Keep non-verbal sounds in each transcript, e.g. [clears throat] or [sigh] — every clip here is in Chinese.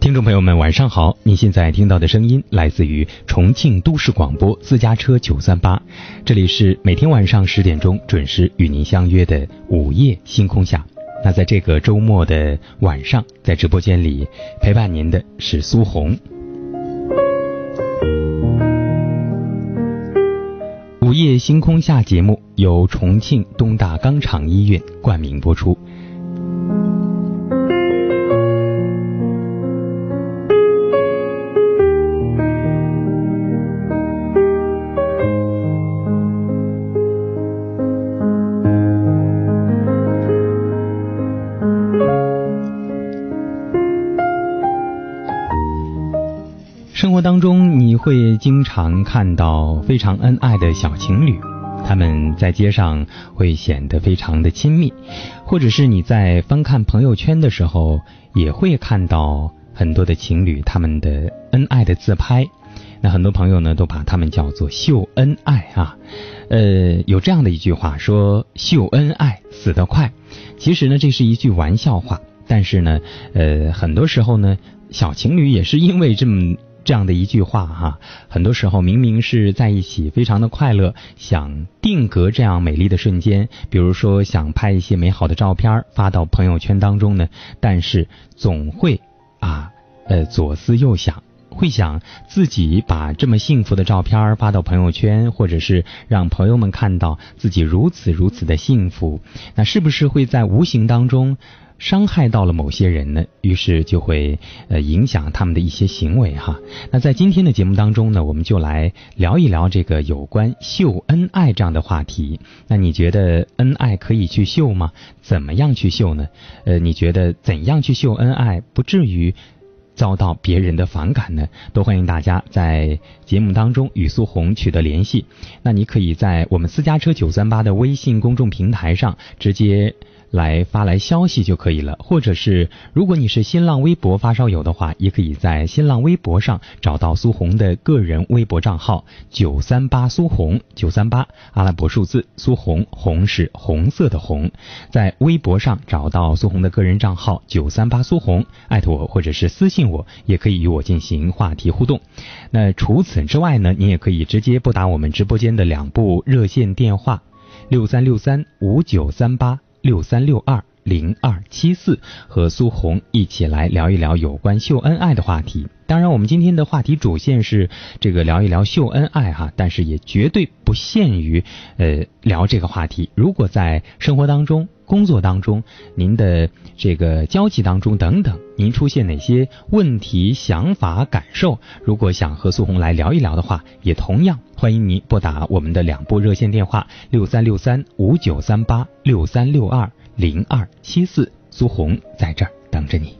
听众朋友们晚上好，你现在听到的声音来自于重庆都市广播私家车九三八，这里是每天晚上十点钟准时与您相约的午夜星空下。那在这个周末的晚上，在直播间里陪伴您的是苏红。午夜星空下节目由重庆东大肛肠医院冠名播出。会经常看到非常恩爱的小情侣，他们在街上会显得非常的亲密，或者是你在翻看朋友圈的时候，也会看到很多的情侣他们的恩爱的自拍。那很多朋友呢都把他们叫做秀恩爱啊，呃，有这样的一句话说秀恩爱死得快，其实呢这是一句玩笑话，但是呢，呃，很多时候呢小情侣也是因为这么。这样的一句话哈，很多时候明明是在一起非常的快乐，想定格这样美丽的瞬间，比如说想拍一些美好的照片发到朋友圈当中呢，但是总会啊呃左思右想，会想自己把这么幸福的照片发到朋友圈，或者是让朋友们看到自己如此如此的幸福，那是不是会在无形当中？伤害到了某些人呢，于是就会呃影响他们的一些行为哈。那在今天的节目当中呢，我们就来聊一聊这个有关秀恩爱这样的话题。那你觉得恩爱可以去秀吗？怎么样去秀呢？呃，你觉得怎样去秀恩爱不至于遭到别人的反感呢？都欢迎大家在节目当中与苏红取得联系。那你可以在我们私家车九三八的微信公众平台上直接。来发来消息就可以了，或者是如果你是新浪微博发烧友的话，也可以在新浪微博上找到苏红的个人微博账号九三八苏红九三八阿拉伯数字苏红红是红色的红，在微博上找到苏红的个人账号九三八苏红，艾特我或者是私信我，也可以与我进行话题互动。那除此之外呢，你也可以直接拨打我们直播间的两部热线电话六三六三五九三八。六三六二。零二七四，和苏红一起来聊一聊有关秀恩爱的话题。当然，我们今天的话题主线是这个聊一聊秀恩爱哈，但是也绝对不限于呃聊这个话题。如果在生活当中、工作当中、您的这个交际当中等等，您出现哪些问题、想法、感受，如果想和苏红来聊一聊的话，也同样欢迎您拨打我们的两部热线电话六三六三五九三八六三六二零二七四，苏红在这儿等着你。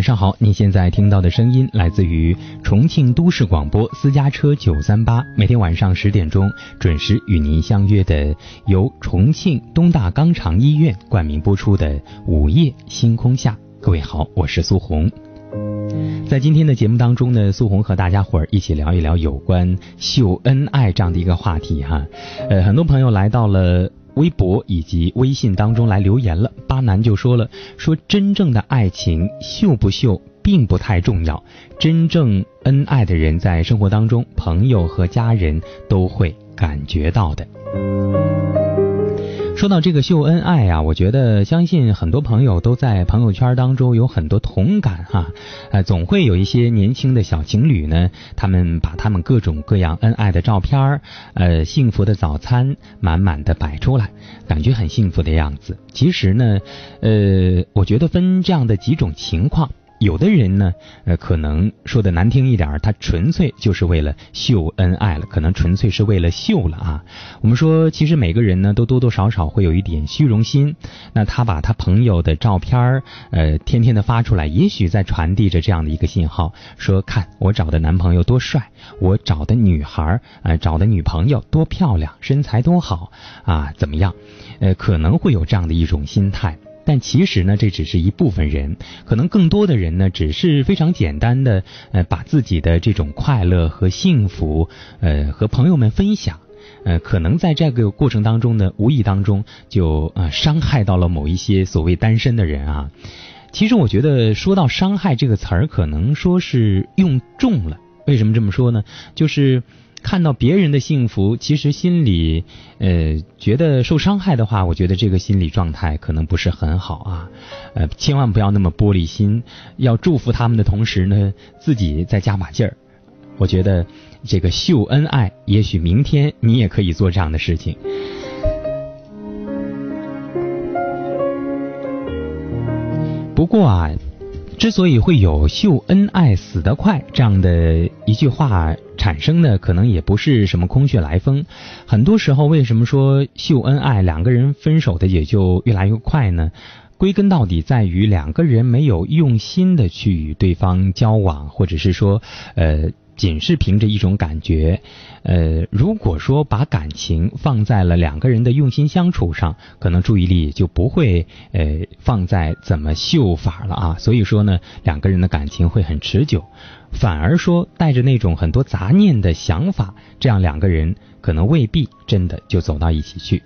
晚上好！您现在听到的声音来自于重庆都市广播私家车九三八，每天晚上十点钟准时与您相约的，由重庆东大肛肠医院冠名播出的《午夜星空下》。各位好，我是苏红。在今天的节目当中呢，苏红和大家伙儿一起聊一聊有关秀恩爱这样的一个话题哈。呃，很多朋友来到了。微博以及微信当中来留言了，巴南就说了，说真正的爱情秀不秀并不太重要，真正恩爱的人在生活当中，朋友和家人都会感觉到的。说到这个秀恩爱啊，我觉得相信很多朋友都在朋友圈当中有很多同感哈，呃，总会有一些年轻的小情侣呢，他们把他们各种各样恩爱的照片儿，呃，幸福的早餐满满的摆出来，感觉很幸福的样子。其实呢，呃，我觉得分这样的几种情况。有的人呢，呃，可能说的难听一点，他纯粹就是为了秀恩爱了，可能纯粹是为了秀了啊。我们说，其实每个人呢，都多多少少会有一点虚荣心。那他把他朋友的照片，呃，天天的发出来，也许在传递着这样的一个信号，说看我找的男朋友多帅，我找的女孩儿，呃，找的女朋友多漂亮，身材多好啊，怎么样？呃，可能会有这样的一种心态。但其实呢，这只是一部分人，可能更多的人呢，只是非常简单的，呃，把自己的这种快乐和幸福，呃，和朋友们分享，呃，可能在这个过程当中呢，无意当中就呃伤害到了某一些所谓单身的人啊。其实我觉得说到伤害这个词儿，可能说是用重了。为什么这么说呢？就是。看到别人的幸福，其实心里呃觉得受伤害的话，我觉得这个心理状态可能不是很好啊。呃，千万不要那么玻璃心，要祝福他们的同时呢，自己再加把劲儿。我觉得这个秀恩爱，也许明天你也可以做这样的事情。不过啊。之所以会有“秀恩爱死得快”这样的一句话产生的，可能也不是什么空穴来风。很多时候，为什么说秀恩爱，两个人分手的也就越来越快呢？归根到底，在于两个人没有用心的去与对方交往，或者是说，呃。仅是凭着一种感觉，呃，如果说把感情放在了两个人的用心相处上，可能注意力就不会呃放在怎么秀法了啊。所以说呢，两个人的感情会很持久，反而说带着那种很多杂念的想法，这样两个人可能未必真的就走到一起去。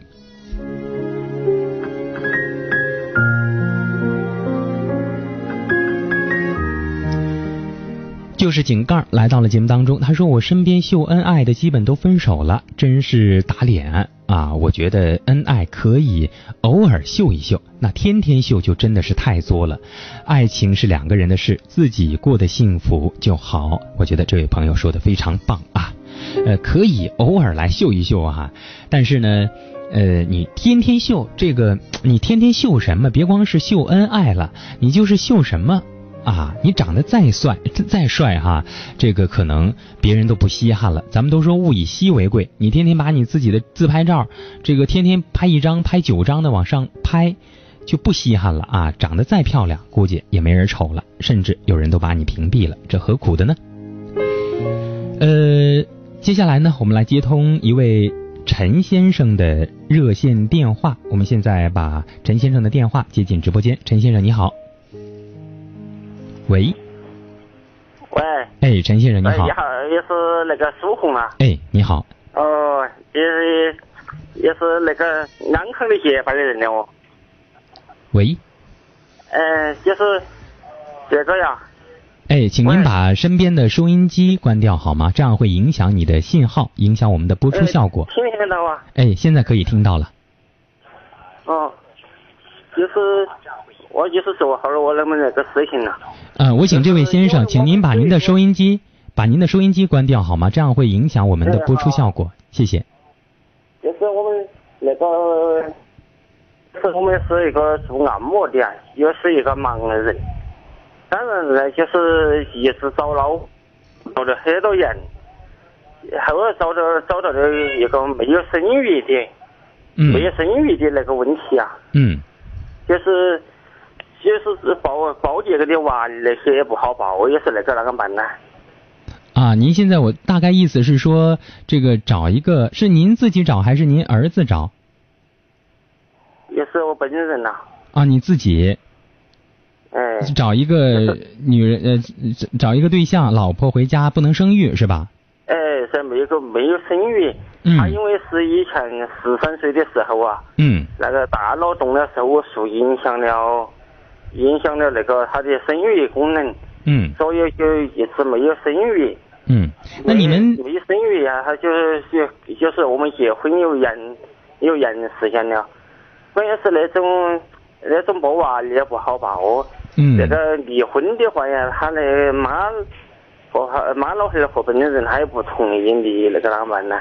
就是井盖来到了节目当中，他说我身边秀恩爱的基本都分手了，真是打脸啊！我觉得恩爱可以偶尔秀一秀，那天天秀就真的是太作了。爱情是两个人的事，自己过得幸福就好。我觉得这位朋友说的非常棒啊，呃，可以偶尔来秀一秀啊，但是呢，呃，你天天秀这个，你天天秀什么？别光是秀恩爱了，你就是秀什么？啊，你长得再帅再帅哈，这个可能别人都不稀罕了。咱们都说物以稀为贵，你天天把你自己的自拍照，这个天天拍一张、拍九张的往上拍，就不稀罕了啊。长得再漂亮，估计也没人瞅了，甚至有人都把你屏蔽了，这何苦的呢？呃，接下来呢，我们来接通一位陈先生的热线电话。我们现在把陈先生的电话接进直播间。陈先生，你好。喂，喂，哎，陈先生你好，你好，也是那个苏红啊，哎，你好，哦，也是也是那个安康的协办的人了哦，喂，呃，就是这个呀，哎，请您把身边的收音机关掉好吗？这样会影响你的信号，影响我们的播出效果。听没听得到啊？哎，现在可以听到了。哦，就是。我就是说好了，我那么那个事情呢。嗯，我请这位先生，请您把您的收音机，把您的收音机关掉好吗？这样会影响我们的播出效果。谢谢。就是我们那个，是我们是一个做按摩的，又是一个盲人，当然呢，就是一直找老，找了很多人，后来找到找到了一个没有生育的，嗯没有生育的那个问题啊。嗯。就是。就是抱抱这个的娃那些也不好抱，也是那个那个办呢。啊，您现在我大概意思是说，这个找一个是您自己找还是您儿子找？也是我本人呐。啊，你自己。哎。找一个女人呃，找一个对象，老婆回家不能生育是吧？哎，是没有个没有生育。嗯。他因为是以前十三岁的时候啊。嗯。那个大脑动了手术，影响了。影响了那个他的生育功能，嗯，所以就一直没有生育，嗯，那你们没有生育呀？他就是就就是我们结婚有延有延时间了，关键是那种那种抱娃也不好抱，嗯，那个离婚的话呀，他的妈。和他妈老汉儿和本人他也不同意，离那个咋办呢？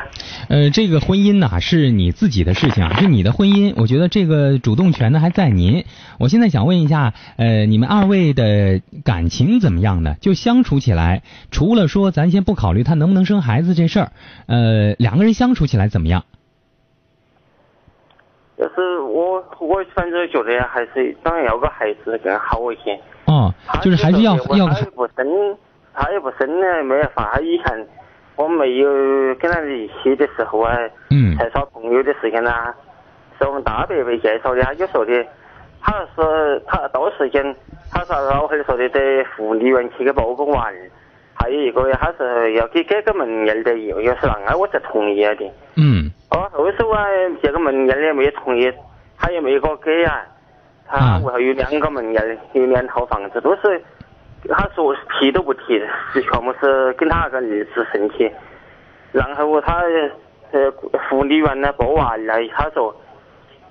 呃，这个婚姻呐是你自己的事情啊，是你的婚姻，我觉得这个主动权呢还在您。我现在想问一下，呃，你们二位的感情怎么样呢？就相处起来，除了说咱先不考虑他能不能生孩子这事儿，呃，两个人相处起来怎么样？就是我，我反正觉得还是当然要个孩子更好一些。哦，就是还是要要个。不生。他也不生呢，没办法。他以前我没有跟他在一起的时候啊，嗯，才耍朋友的时间啦，是我们大伯伯介绍的。他就说的，他说他到时间，他说老汉说的在福利院去给报个完，还有一个他是要给给个门眼的，又又是让我才同意的。嗯。哦，后头啊，这个门眼也没有同意，他也没给我给啊。他屋头有两个门眼，有两套房子，都是。他说提都不提，就全部是跟他那个儿子生气。然后他呃护理员呢拨完了，他说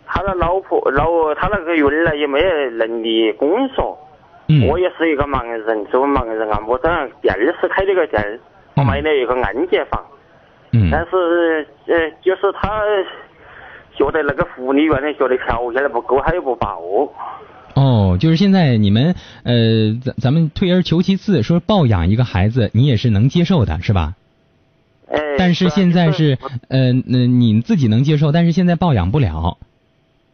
他的老婆老他那个女儿呢也没有能力工作，嗯我也是一个盲人，作为盲人按摩店第二次开这个店儿，我嗯买了一个按揭房，嗯但是呃就是他觉得那个护理员呢觉得条件不够，他又不报。哦，就是现在你们呃，咱咱们退而求其次，说抱养一个孩子，你也是能接受的，是吧？哎，但是现在是呃，那你自己能接受，但是现在抱养不了，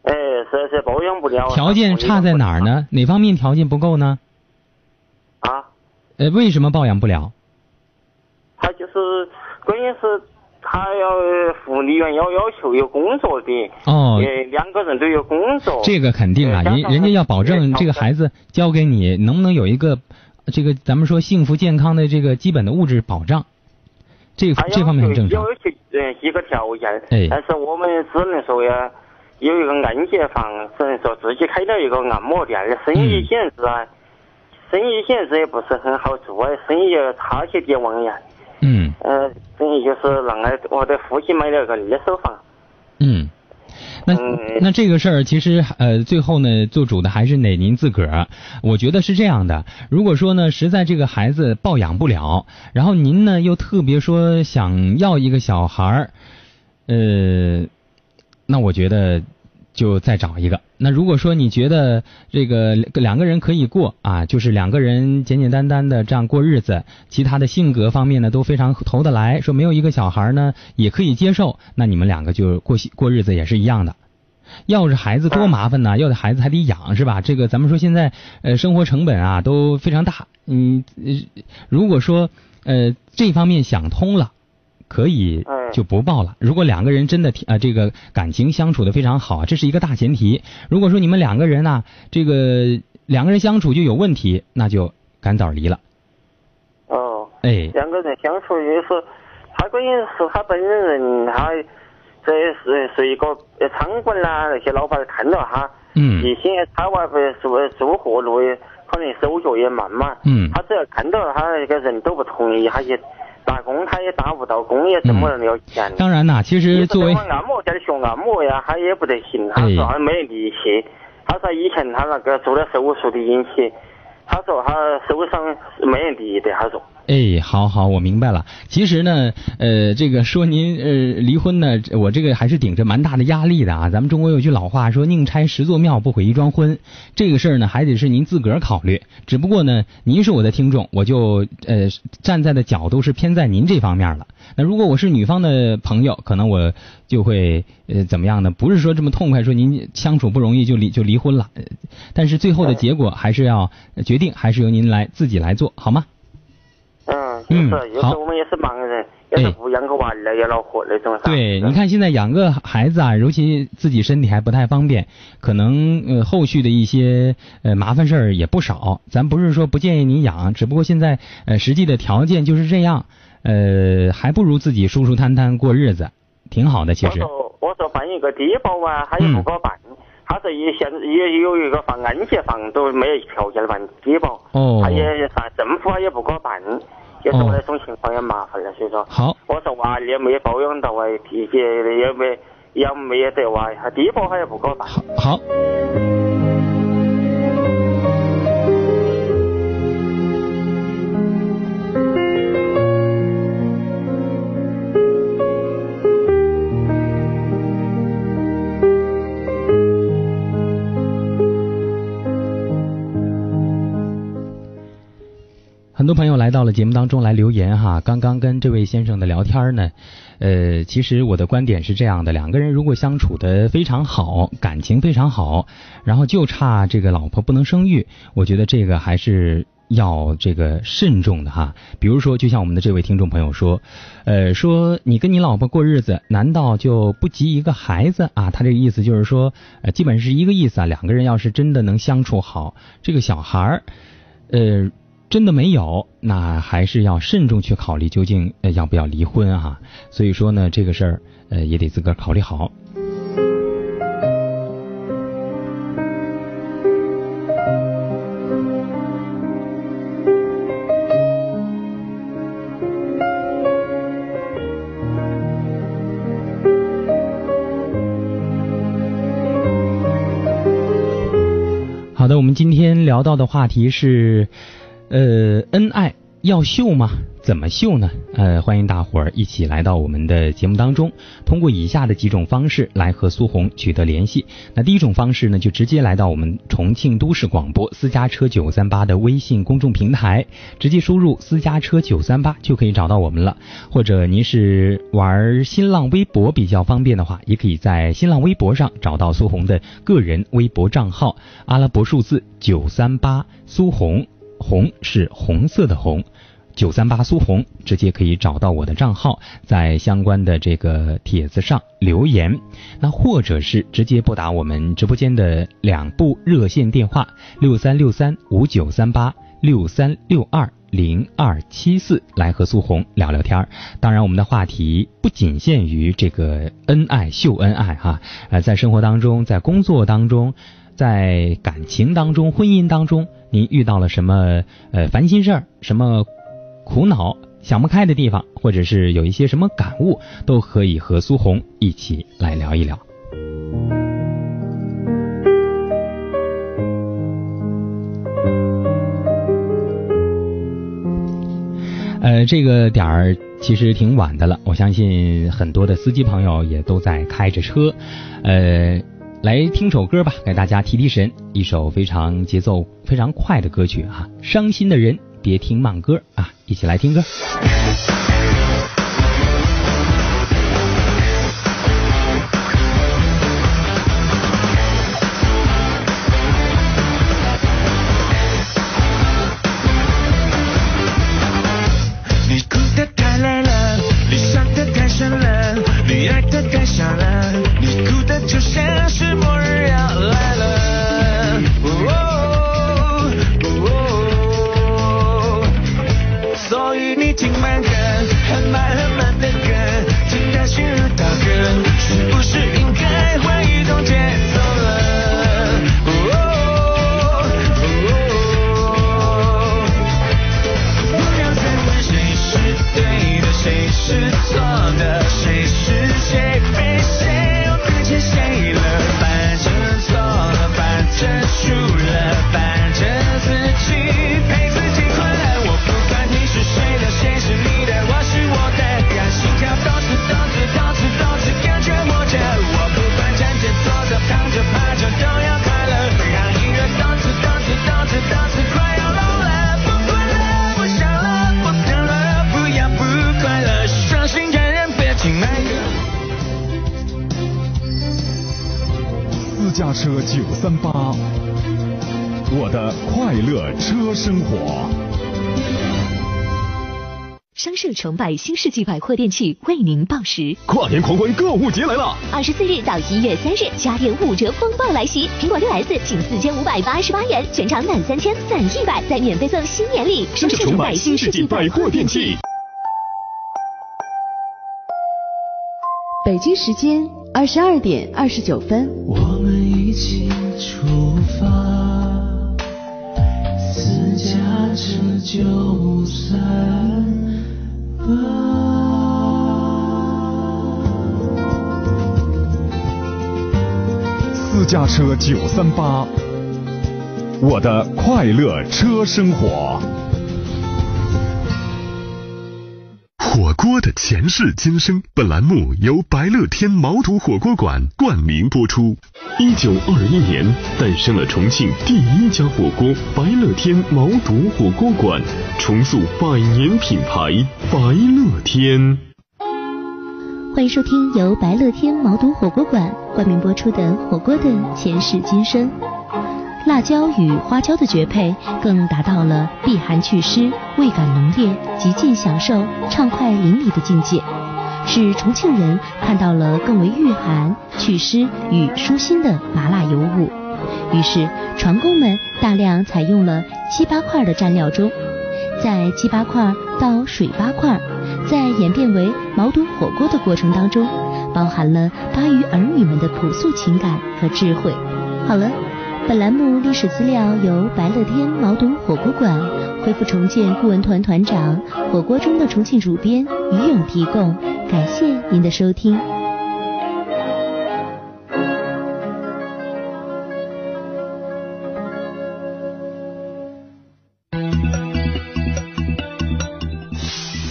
哎，是是保养不了。条件差在哪儿呢？哪方面条件不够呢？啊，呃，为什么抱养不了？他就是关键是他要护理员要要求有工作的，哦，呃，两个人都有工作。这个肯定啊，人人家要保证这个孩子交给你，能不能有一个这个咱们说幸福健康的这个基本的物质保障，这这方面很正常要。求呃一个条件，哎但是我们只能说呀，有一个按揭房，只能说自己开了一个按摩店，生意嗯现在啊，生意现在也不是很好做，生意也差些点往呀。嗯呃，等于就是让俺我的父亲买了个二手房。嗯，那嗯那这个事儿其实呃最后呢做主的还是得您自个儿。我觉得是这样的，如果说呢实在这个孩子抱养不了，然后您呢又特别说想要一个小孩儿，呃，那我觉得就再找一个。那如果说你觉得这个两个人可以过啊，就是两个人简简单单的这样过日子，其他的性格方面呢都非常投得来，说没有一个小孩呢也可以接受，那你们两个就过过日子也是一样的。要是孩子多麻烦呢，要的孩子还得养是吧？这个咱们说现在呃生活成本啊都非常大，嗯，如果说呃这方面想通了。可以嗯就不报了。如果两个人真的呃这个感情相处的非常好，这是一个大前提。如果说你们两个人呢、这个两个人相处就有问题，那就赶早离了。哦，哎，两个人相处就是，他关键是他本人，他这是是一个呃餐馆啦，那些老板看到他，嗯一些他娃不做做活路，可能手脚也慢嘛，嗯他只要看到他那个人都不同意，他也打工他也打不到工，也挣不了钱。当然啦，其实作为你说在按摩店学按摩呀，他也不得行，他哎说他没力气，他说以前他那个做了手术的引起，他说他手上是没力的，他说。哎，好好，我明白了。其实呢，呃，这个说您呃离婚呢，我这个还是顶着蛮大的压力的啊。咱们中国有句老话说，宁拆十座庙，不毁一桩婚。这个事儿呢，还得是您自个儿考虑。只不过呢，您是我的听众，我就呃站在的角度是偏在您这方面了。那如果我是女方的朋友，可能我就会呃怎么样呢？不是说这么痛快，说您相处不容易就离就离婚了。但是最后的结果还是要决定，还是由您来自己来做，好吗？嗯，嗯就是，有时候我们也是忙人，也哎是不养个娃儿也恼火那种噻。对，嗯你看现在养个孩子啊，尤其自己身体还不太方便，可能呃后续的一些呃麻烦事儿也不少。咱不是说不建议你养，只不过现在呃实际的条件就是这样，呃还不如自己舒舒坦坦过日子，挺好的。其实，我说我说办一个低保啊，他也不给我办。嗯他说也现也有一个房按揭房都没有条件办低保，哦他也啥政府他也不给我办，就是哦我那种情况也麻烦了，所以说。好，我说娃儿也没保养到啊，也也没也没得娃，他低保他也不给我办。好，好。多朋友来到了节目当中来留言哈，刚刚跟这位先生的聊天呢，呃，其实我的观点是这样的：两个人如果相处的非常好，感情非常好，然后就差这个老婆不能生育，我觉得这个还是要这个慎重的哈。比如说，就像我们的这位听众朋友说，呃，说你跟你老婆过日子，难道就不及一个孩子啊？他这个意思就是说，呃，基本是一个意思啊。两个人要是真的能相处好，这个小孩儿，呃。真的没有，那还是要慎重去考虑究竟要不要离婚啊。所以说呢，这个事儿呃也得自个儿考虑好。好的，我们今天聊到的话题是。呃，恩爱要秀吗？怎么秀呢？呃，欢迎大伙儿一起来到我们的节目当中，通过以下的几种方式来和苏红取得联系。那第一种方式呢，就直接来到我们重庆都市广播私家车九三八的微信公众平台，直接输入私家车九三八就可以找到我们了。或者您是玩新浪微博比较方便的话，也可以在新浪微博上找到苏红的个人微博账号，阿拉伯数字九三八苏红，红是红色的红。九三八苏红，直接可以找到我的账号，在相关的这个帖子上留言，那或者是直接拨打我们直播间的两部热线电话六三六三五九三八六三六二零二七四来和苏红聊聊天儿。当然，我们的话题不仅限于这个恩爱秀恩爱哈，呃，在生活当中，在工作当中，在感情当中、婚姻当中，您遇到了什么呃烦心事儿？什么？苦恼、想不开的地方，或者是有一些什么感悟，都可以和苏红一起来聊一聊。呃，这个点儿其实挺晚的了，我相信很多的司机朋友也都在开着车。呃，来听首歌吧，给大家提提神，一首非常节奏非常快的歌曲啊，《伤心的人别听慢歌》啊。一起来听歌。崇拜新世纪百货电器为您报时，跨年狂欢购物节来了！二十四日到一月三日，家电五折风暴来袭，苹果六 S 仅四千五百八十八元，全场满三千返一百，再免费送新年礼。深圳崇拜新世纪百货电器。北京时间二十二点二十九分，我们一起出发，私家车九三。私家车九三八，我的快乐车生活。锅的前世今生，本栏目由白乐天毛肚火锅馆冠名播出。一九二一年诞生了重庆第一家火锅——白乐天毛肚火锅馆，重塑百年品牌白乐天。欢迎收听由白乐天毛肚火锅馆冠名播出的《火锅的前世今生》。辣椒与花椒的绝配，更达到了避寒祛湿、味感浓烈、极尽享受、畅快淋漓的境界。使重庆人看到了更为御寒、祛湿与舒心的麻辣油物，于是船工们大量采用了七八块的蘸料中，在七八块到水八块，在演变为毛肚火锅的过程当中，包含了巴渝儿女们的朴素情感和智慧。好了，本栏目历史资料由白乐天毛董火锅馆恢复重建顾问团团长火锅中的重庆主编于勇提供。感谢您的收听。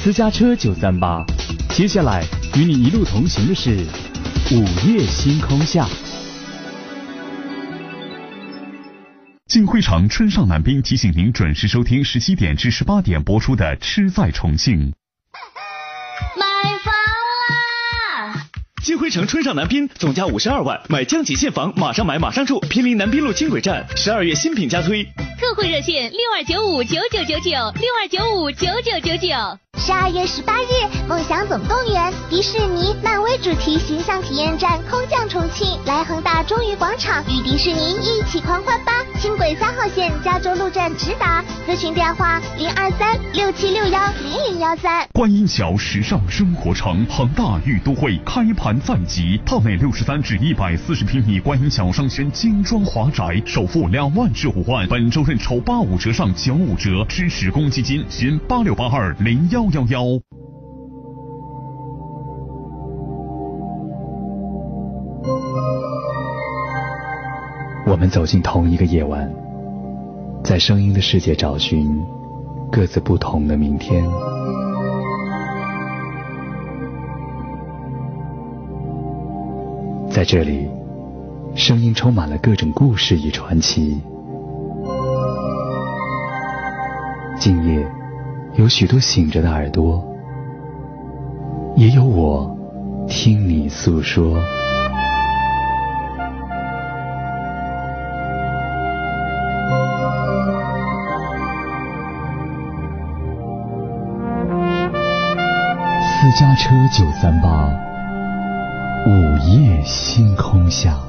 私家车九三八接下来与你一路同行的是午夜星空下。金辉城春上南滨提醒您准时收听十七点至十八点播出的《吃在重庆》。买房啦！金辉城春上南滨总价五十二万，买江景现房，马上买马上住，毗邻南滨路轻轨站，十二月新品加推。特惠热线六二九五九九九九六二九五九九九九。十二月十八日，梦想总动员，迪士尼、漫威主题形象体验站空降重庆，来恒大中娱广场与迪士尼一起狂欢吧！轻轨三号线加州路站直达，咨询电话零二三六七六幺零零幺三。观音桥时尚生活城恒大御都会开盘在即，套内六十三至一百四十平米观音桥商圈精装华宅，首付两万至五万，本周认筹八五折上九五折，支持公积金，寻八六八二零幺。幺幺。我们走进同一个夜晚，在声音的世界找寻各自不同的明天。在这里，声音充满了各种故事与传奇。今夜。有许多醒着的耳朵，也有我听你诉说。私家车九三八，午夜星空下。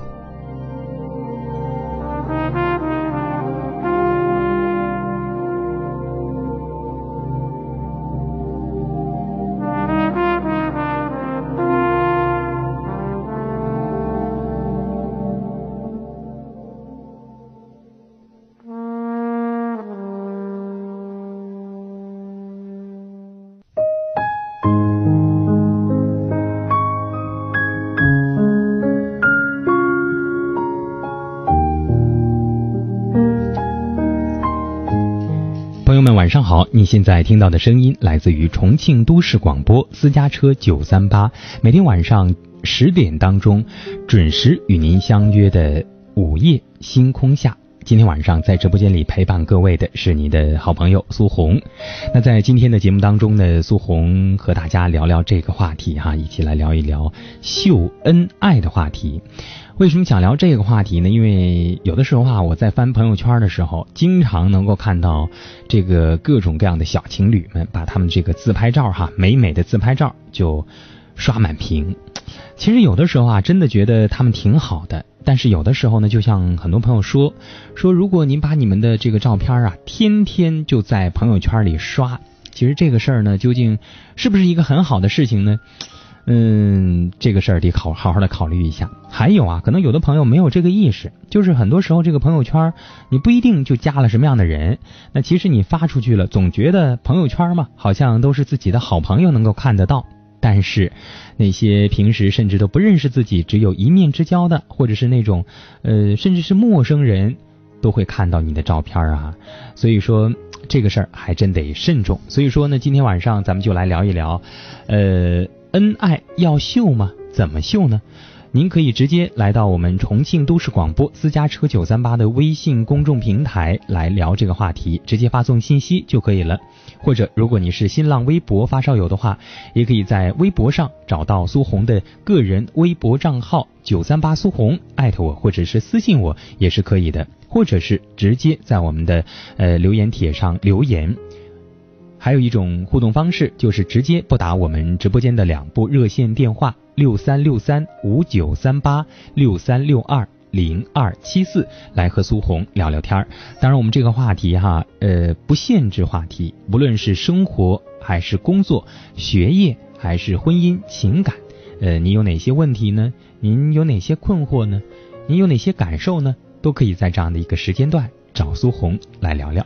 晚上好，你现在听到的声音来自于重庆都市广播私家车九三八，每天晚上十点当中准时与您相约的午夜星空下。今天晚上在直播间里陪伴各位的是你的好朋友苏红。那在今天的节目当中呢，苏红和大家聊聊这个话题哈，一起来聊一聊秀恩爱的话题。为什么想聊这个话题呢？因为有的时候啊，我在翻朋友圈的时候，经常能够看到这个各种各样的小情侣们把他们这个自拍照哈，美美的自拍照就刷满屏。其实有的时候啊，真的觉得他们挺好的。但是有的时候呢，就像很多朋友说说，如果您把你们的这个照片啊，天天就在朋友圈里刷，其实这个事儿呢，究竟是不是一个很好的事情呢？嗯，这个事儿得考好好的考虑一下。还有啊，可能有的朋友没有这个意识，就是很多时候这个朋友圈，你不一定就加了什么样的人，那其实你发出去了，总觉得朋友圈嘛，好像都是自己的好朋友能够看得到。但是那些平时甚至都不认识自己，只有一面之交的，或者是那种呃，甚至是陌生人，都会看到你的照片啊。所以说这个事儿还真得慎重。所以说呢，今天晚上咱们就来聊一聊，呃。恩爱要秀吗？怎么秀呢？您可以直接来到我们重庆都市广播私家车九三八的微信公众平台来聊这个话题，直接发送信息就可以了。或者，如果你是新浪微博发烧友的话，也可以在微博上找到苏红的个人微博账号九三八苏红，艾特我或者是私信我也是可以的。或者是直接在我们的呃留言帖上留言。还有一种互动方式，就是直接拨打我们直播间的两部热线电话：六三六三五九三八六三六二零二七四，来和苏红聊聊天儿。当然，我们这个话题哈，呃，不限制话题，无论是生活还是工作、学业还是婚姻情感，呃，你有哪些问题呢？您有哪些困惑呢？您有哪些感受呢？都可以在这样的一个时间段找苏红来聊聊。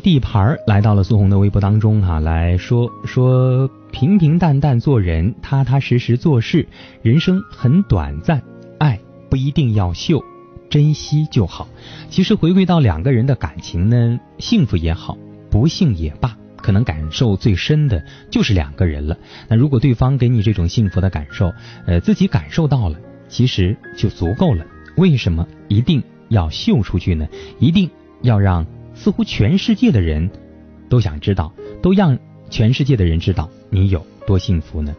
地盘来到了苏红的微博当中哈，来说说平平淡淡做人，踏踏实实做事，人生很短暂，爱不一定要秀，珍惜就好。其实回归到两个人的感情呢，幸福也好，不幸也罢，可能感受最深的就是两个人了。那如果对方给你这种幸福的感受，呃，自己感受到了，其实就足够了。为什么一定要秀出去呢？一定要让似乎全世界的人都想知道，都让全世界的人知道你有多幸福呢？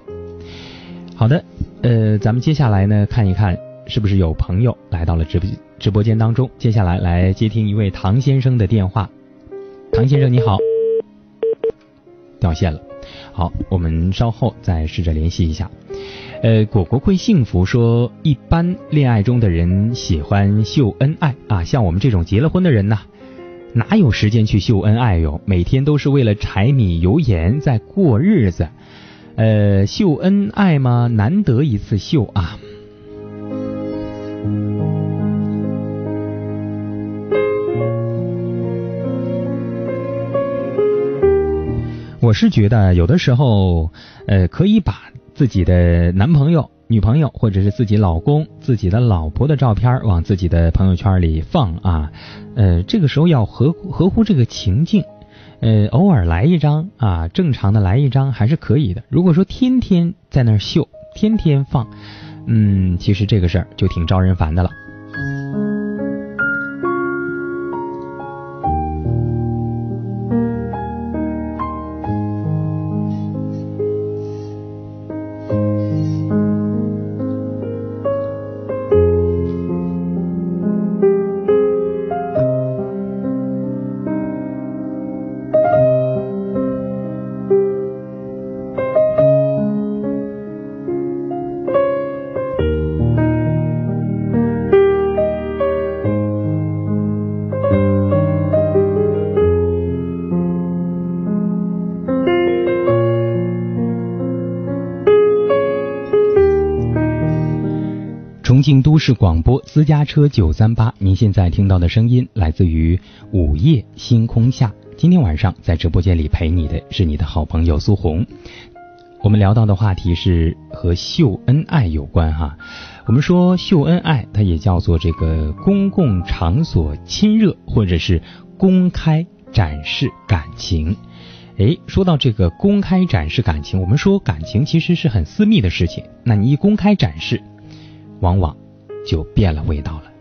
好的，呃，咱们接下来呢，看一看是不是有朋友来到了直播直播间当中。接下来来接听一位唐先生的电话。唐先生你好，掉线了。好，我们稍后再试着联系一下。呃，果果会幸福说，一般恋爱中的人喜欢秀恩爱啊，像我们这种结了婚的人呢，哪有时间去秀恩爱哟？每天都是为了柴米油盐在过日子。呃，秀恩爱吗？难得一次秀啊！我是觉得有的时候，呃，可以把自己的男朋友、女朋友，或者是自己老公、自己的老婆的照片往自己的朋友圈里放啊，呃，这个时候要合合乎这个情境。呃，偶尔来一张啊，正常的来一张还是可以的。如果说天天在那秀，天天放，嗯，其实这个事儿就挺招人烦的了。是广播私家车九三八，您现在听到的声音来自于午夜星空下。今天晚上在直播间里陪你的是你的好朋友苏红。我们聊到的话题是和秀恩爱有关哈。我们说秀恩爱，它也叫做这个公共场所亲热，或者是公开展示感情。诶，说到这个公开展示感情，我们说感情其实是很私密的事情，那你一公开展示。往往就变了味道了。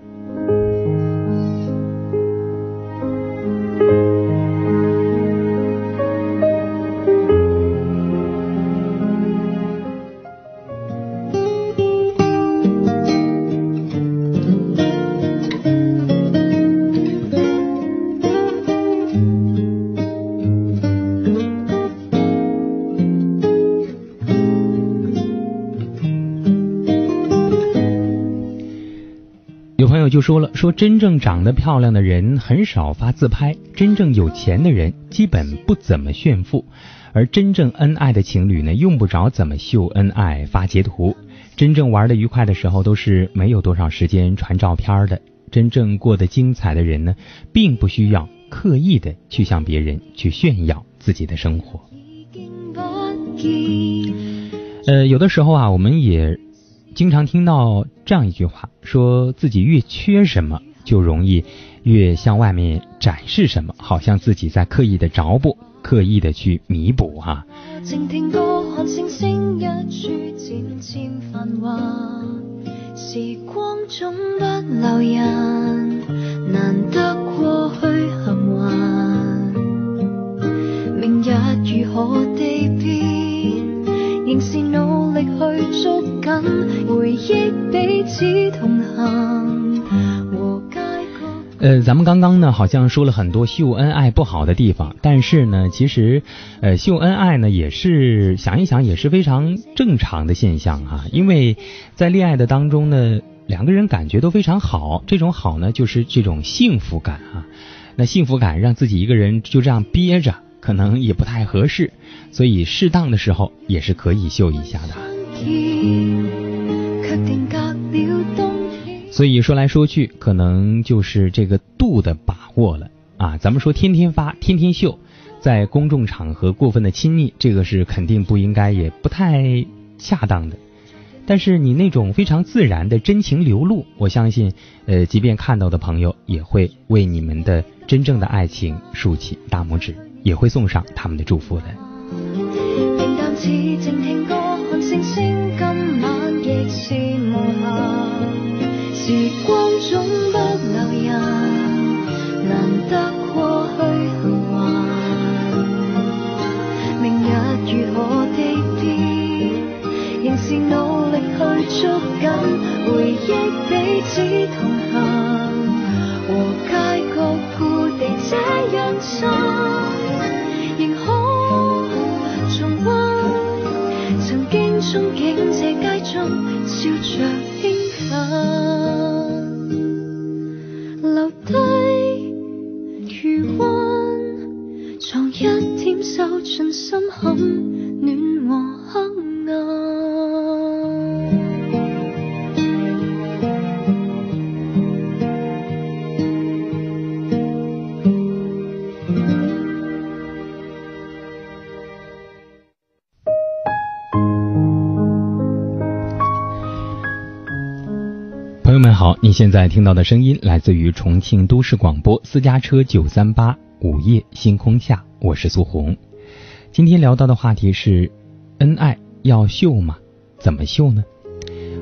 就说了，说真正长得漂亮的人很少发自拍，真正有钱的人基本不怎么炫富，而真正恩爱的情侣呢，用不着怎么秀恩爱发截图，真正玩的愉快的时候都是没有多少时间传照片的，真正过得精彩的人呢，并不需要刻意的去向别人去炫耀自己的生活。呃，有的时候啊，我们也。经常听到这样一句话，说自己越缺什么，就容易越向外面展示什么，好像自己在刻意的着补，刻意的去弥补哈。时光总不留人，难得过去含混，明日如何地变？仍是努力去捉紧回忆彼此同行。呃，咱们刚刚呢，好像说了很多秀恩爱不好的地方，但是呢，其实，呃，秀恩爱呢，也是想一想也是非常正常的现象哈。因为在恋爱的当中呢，两个人感觉都非常好，这种好呢，就是这种幸福感啊。那幸福感让自己一个人就这样憋着。可能也不太合适，所以适当的时候也是可以秀一下的。所以说来说去，可能就是这个度的把握了啊。咱们说天天发，天天秀，在公众场合过分的亲密，这个是肯定不应该，也不太恰当的。但是你那种非常自然的真情流露，我相信，呃，即便看到的朋友也会为你们的真正的爱情竖起大拇指，也会送上他们的祝福的。平淡似静听歌，看星星，今晚亦是无限。时光总不留人，难得过去幸幻。明日如何地变，仍是努力去捉紧，回忆彼此同行，和街角故地这人生，憧憬这街中笑着轻叹，留低余温，藏一点收进心坎，暖和黑暗。好，你现在听到的声音来自于重庆都市广播私家车九三八午夜星空下，我是苏红。今天聊到的话题是，恩爱要秀吗？怎么秀呢？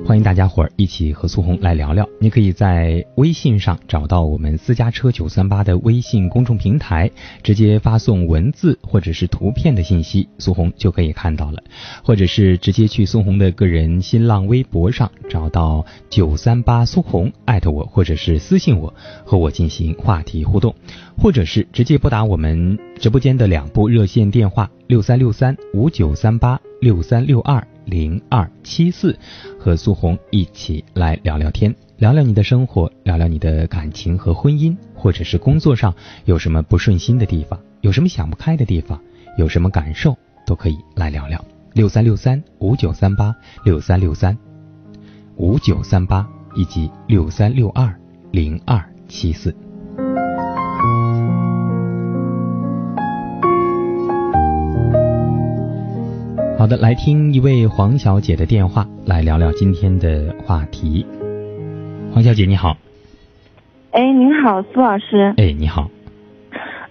欢迎大家伙儿一起和苏红来聊聊。你可以在微信上找到我们私家车九三八的微信公众平台，直接发送文字或者是图片的信息，苏红就可以看到了。或者是直接去苏红的个人新浪微博上找到九三八苏红，艾特我，或者是私信我，和我进行话题互动。或者是直接拨打我们直播间的两部热线电话六三六三五九三八六三六二零二七四，和苏红一起来聊聊天，聊聊你的生活，聊聊你的感情和婚姻，或者是工作上有什么不顺心的地方，有什么想不开的地方，有什么感受，都可以来聊聊。六三六三五九三八六三六三五九三八以及六三六二零二七四。好的，来听一位黄小姐的电话，来聊聊今天的话题。黄小姐你好，哎，您好，苏老师。哎，你好。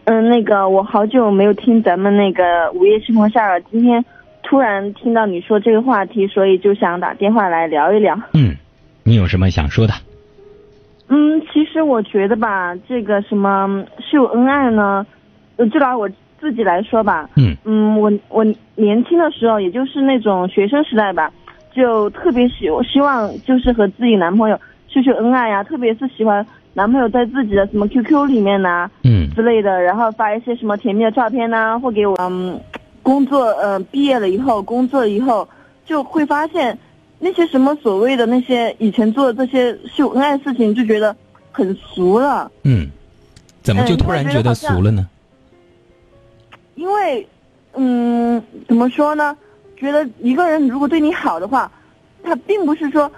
嗯，那个我好久没有听咱们那个午夜星空下了，今天突然听到你说这个话题，所以就想打电话来聊一聊。嗯，你有什么想说的？嗯，其实我觉得吧，这个什么秀恩爱呢，呃就拿我自己来说吧，嗯嗯，我我年轻的时候，也就是那种学生时代吧，就特别喜希望就是和自己男朋友秀秀恩爱呀、特别是喜欢男朋友在自己的什么 QQ 里面呐、嗯之类的，然后发一些什么甜蜜的照片呐、或给我嗯工作呃毕业了以后工作以后就会发现那些什么所谓的那些以前做的这些秀恩爱的事情，就觉得很俗了。嗯，怎么就嗯突然觉得俗了呢？因为，嗯，怎么说呢？觉得一个人如果对你好的话，他并不是说，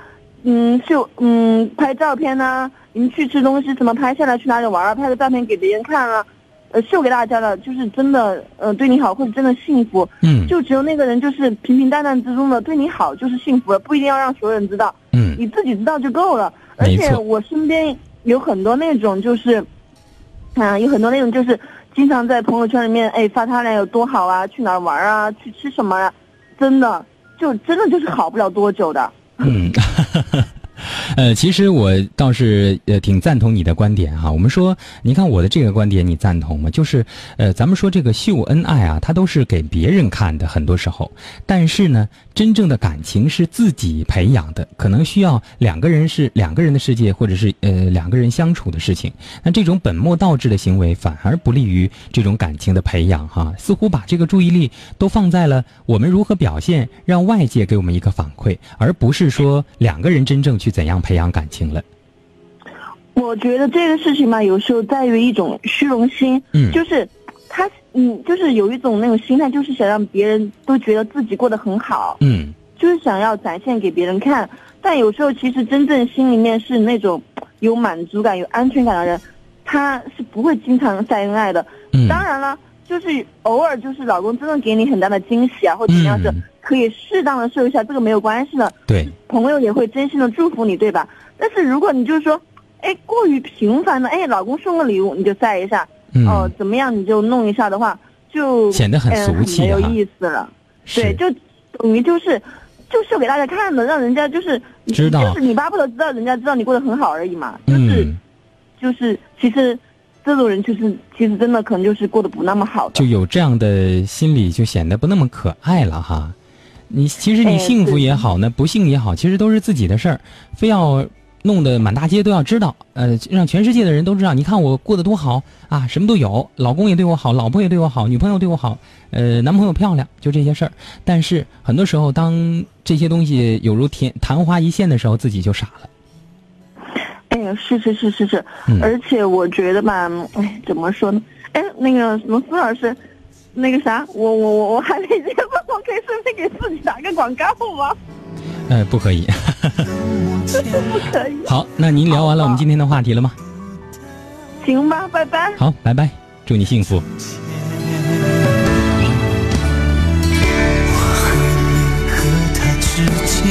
嗯，秀嗯拍照片呐、你们去吃东西什么拍下来去哪里玩啊，拍个照片给别人看啊，呃，秀给大家的，就是真的，呃，对你好或者真的幸福。嗯就只有那个人就是平平淡淡之中的对你好就是幸福了，不一定要让所有人知道。嗯你自己知道就够了。而且我身边有很多那种就是，啊、有很多那种就是经常在朋友圈里面哎发他俩有多好啊，去哪儿玩啊，去吃什么啊，真的就真的就是好不了多久的。呃，其实我倒是呃挺赞同你的观点哈。我们说，你看我的这个观点，你赞同吗？就是呃，咱们说这个秀恩爱啊，它都是给别人看的，很多时候。但是呢，真正的感情是自己培养的，可能需要两个人是两个人的世界，或者是呃两个人相处的事情。那这种本末倒置的行为，反而不利于这种感情的培养哈。似乎把这个注意力都放在了我们如何表现，让外界给我们一个反馈，而不是说两个人真正去怎样培养感情了。我觉得这个事情嘛，有时候在于一种虚荣心，嗯就是他嗯，就是有一种那种心态，就是想让别人都觉得自己过得很好，嗯就是想要展现给别人看。但有时候其实真正心里面是那种有满足感、有安全感的人，他是不会经常晒恩爱的。嗯当然了，就是偶尔就是老公真的给你很大的惊喜啊，或者怎么样子，嗯可以适当的瘦一下，这个没有关系的。对，朋友也会真心的祝福你，对吧？但是如果你就是说，哎，过于频繁的，哎，老公送个礼物你就晒一下，嗯哦、怎么样你就弄一下的话，就显得很呃俗气没有意思了。对，就等于就是就秀给大家看的，让人家就是知道就是你巴不得知道人家知道你过得很好而已嘛。就是、嗯，就是其实这种人就是其实真的可能就是过得不那么好。就有这样的心理，就显得不那么可爱了哈。你其实你哎幸福也好呢，不幸也好，其实都是自己的事儿，非要弄得满大街都要知道，呃，让全世界的人都知道。你看我过得多好啊，什么都有，老公也对我好，老婆也对我好，女朋友对我好，呃，男朋友漂亮，就这些事儿。但是很多时候，当这些东西有如天昙花一现的时候，自己就傻了。哎呀，是是是是是，嗯而且我觉得吧，哎，怎么说呢？哎，那个什么苏老师，那个啥，我我我我还没结婚，[laughs] 我可以顺便给自己打个广告吗？呃，不可以。[laughs] 不可以。[laughs] 好，那您聊完了我们今天的话题了吗？行吧，拜拜。好，拜拜，祝你幸福。和他之间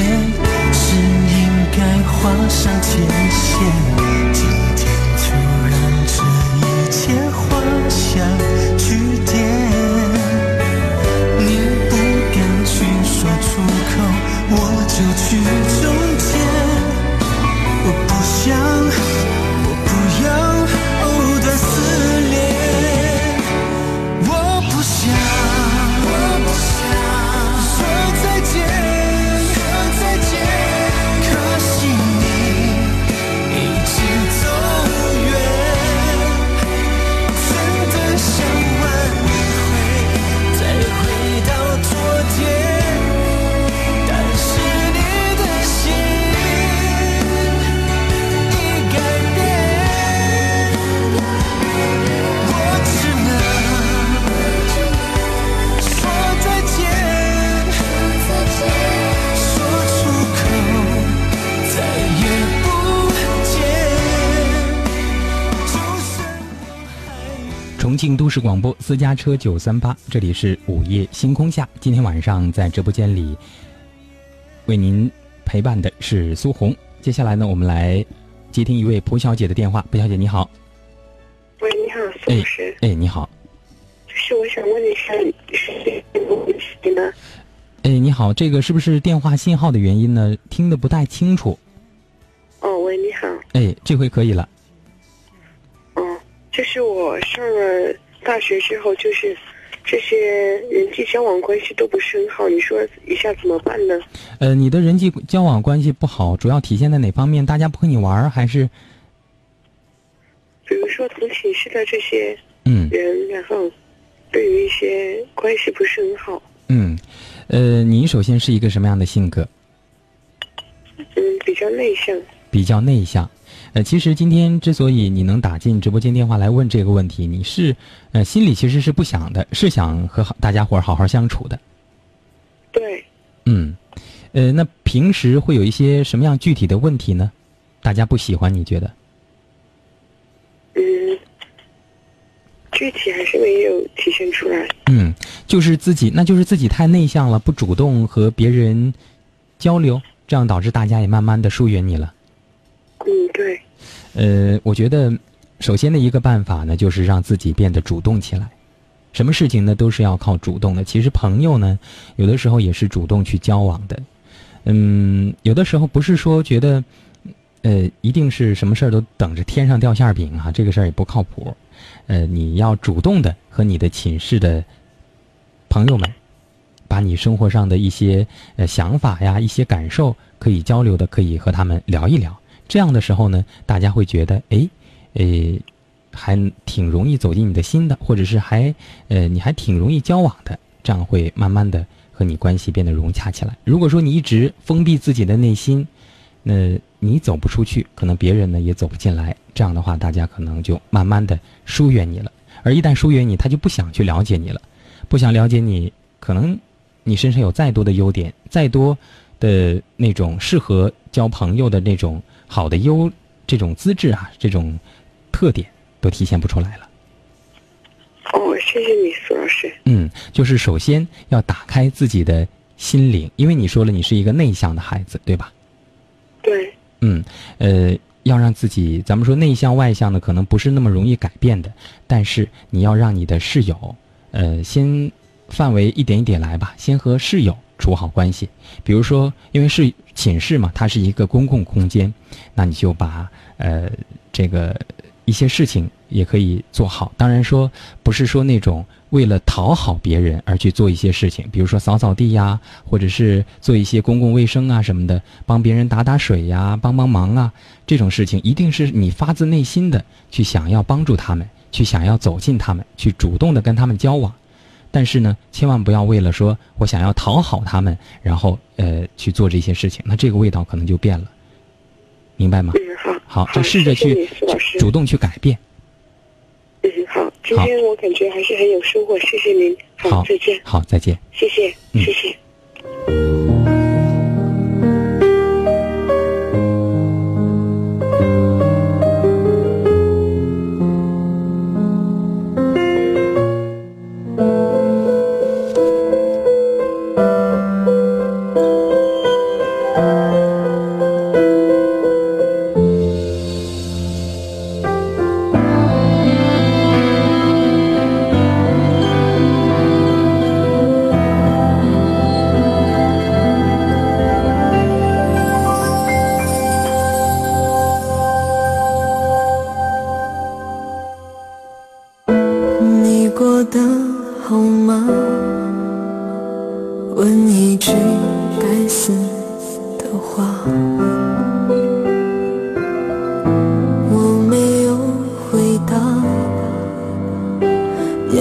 是应该画上界限。重庆都市广播私家车九三八，这里是午夜星空下。今天晚上在直播间里为您陪伴的是苏红。接下来呢，我们来接听一位蒲小姐的电话。蒲小姐你好，喂，你好，苏哎老师，哎你好，就是我想问一下，是什么问题呢？哎你好，这个是不是电话信号的原因呢？听得不太清楚。哦，喂，你好，哎，这回可以了。哦，就是我上了大学之后，就是这些人际交往关系都不是很好，你说一下怎么办呢？呃，你的人际交往关系不好，主要体现在哪方面？大家不和你玩儿，还是比如说同寝室的这些嗯人，然后对于一些关系不是很好，嗯，呃，你首先是一个什么样的性格？嗯，比较内向。比较内向。呃，其实今天之所以你能打进直播间电话来问这个问题，你是呃心里其实是不想的，是想和好大家伙儿好好相处的。对，嗯，呃，那平时会有一些什么样具体的问题呢？大家不喜欢，你觉得？嗯，具体还是没有体现出来。嗯，就是自己，那就是自己太内向了，不主动和别人交流，这样导致大家也慢慢的疏远你了。嗯，对，呃，我觉得首先的一个办法呢，就是让自己变得主动起来。什么事情呢，都是要靠主动的。其实朋友呢，有的时候也是主动去交往的。嗯，有的时候不是说觉得，呃，一定是什么事儿都等着天上掉馅饼啊、这个事儿也不靠谱。呃，你要主动的和你的寝室的朋友们，把你生活上的一些呃想法呀、一些感受可以交流的，可以和他们聊一聊。这样的时候呢，大家会觉得，哎，呃，还挺容易走进你的心的，或者是还呃你还挺容易交往的，这样会慢慢的和你关系变得融洽起来。如果说你一直封闭自己的内心，那你走不出去，可能别人呢也走不进来。这样的话，大家可能就慢慢的疏远你了。而一旦疏远你，他就不想去了解你了，不想了解你，可能你身上有再多的优点，再多的那种适合交朋友的那种好的优这种资质啊，这种特点都体现不出来了。哦，谢谢你，苏老师。嗯，就是首先要打开自己的心灵，因为你说了你是一个内向的孩子，对吧？对，嗯，呃，要让自己，咱们说内向外向的可能不是那么容易改变的，但是你要让你的室友，呃，先范围一点一点来吧，先和室友处好关系。比如说，因为是寝室嘛，它是一个公共空间，那你就把呃这个一些事情也可以做好。当然说不是说那种为了讨好别人而去做一些事情，比如说扫扫地呀，或者是做一些公共卫生啊什么的，帮别人打打水呀，帮帮忙啊，这种事情一定是你发自内心的去想要帮助他们，去想要走近他们，去主动的跟他们交往。但是呢，千万不要为了说我想要讨好他们，然后呃去做这些事情，那这个味道可能就变了，明白吗？嗯，好，好，就试着去主动去改变。嗯，好，今天我感觉还是很有收获，谢谢您，好，再见，好，再见。谢谢，嗯谢谢。你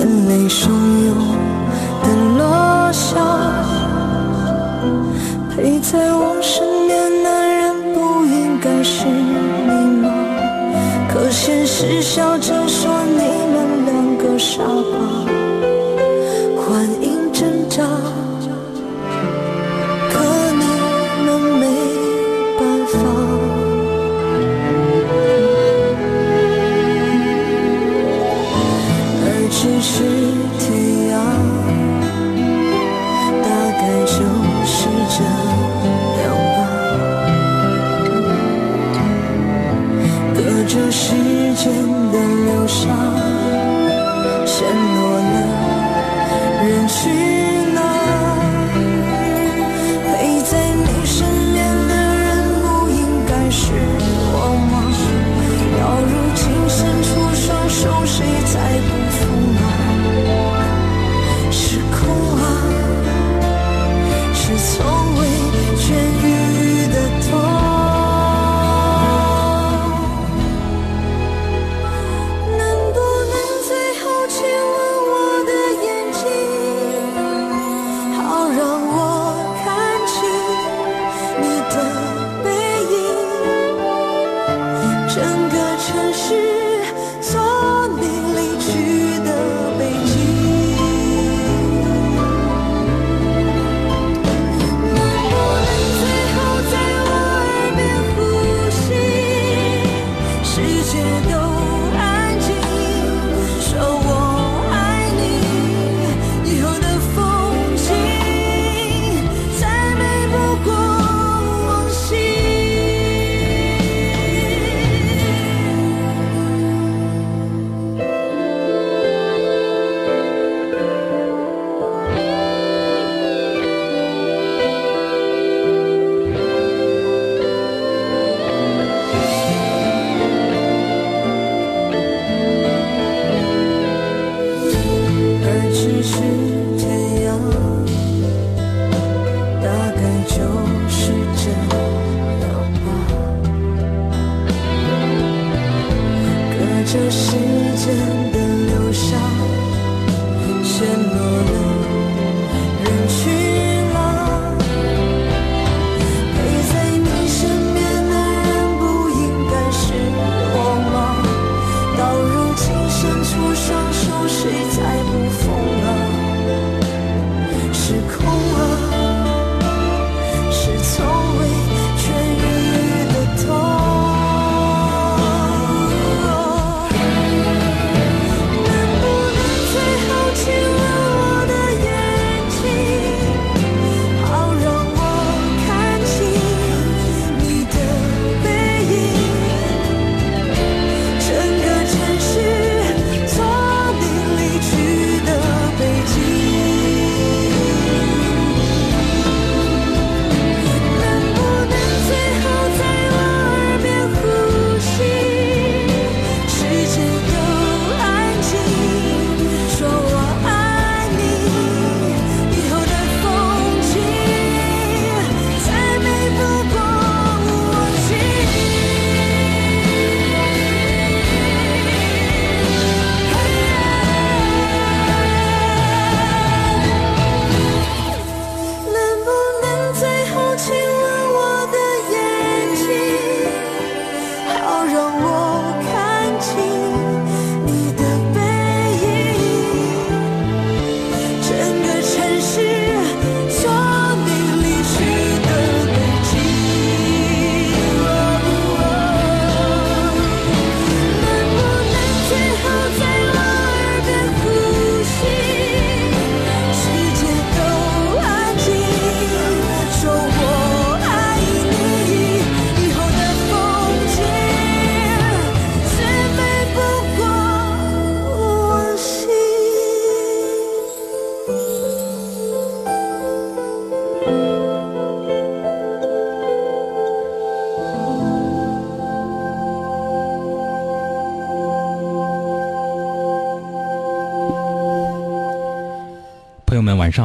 眼泪汹涌的落下。陪在我身边的人不应该是你吗？可现实笑着说你们两个傻瓜，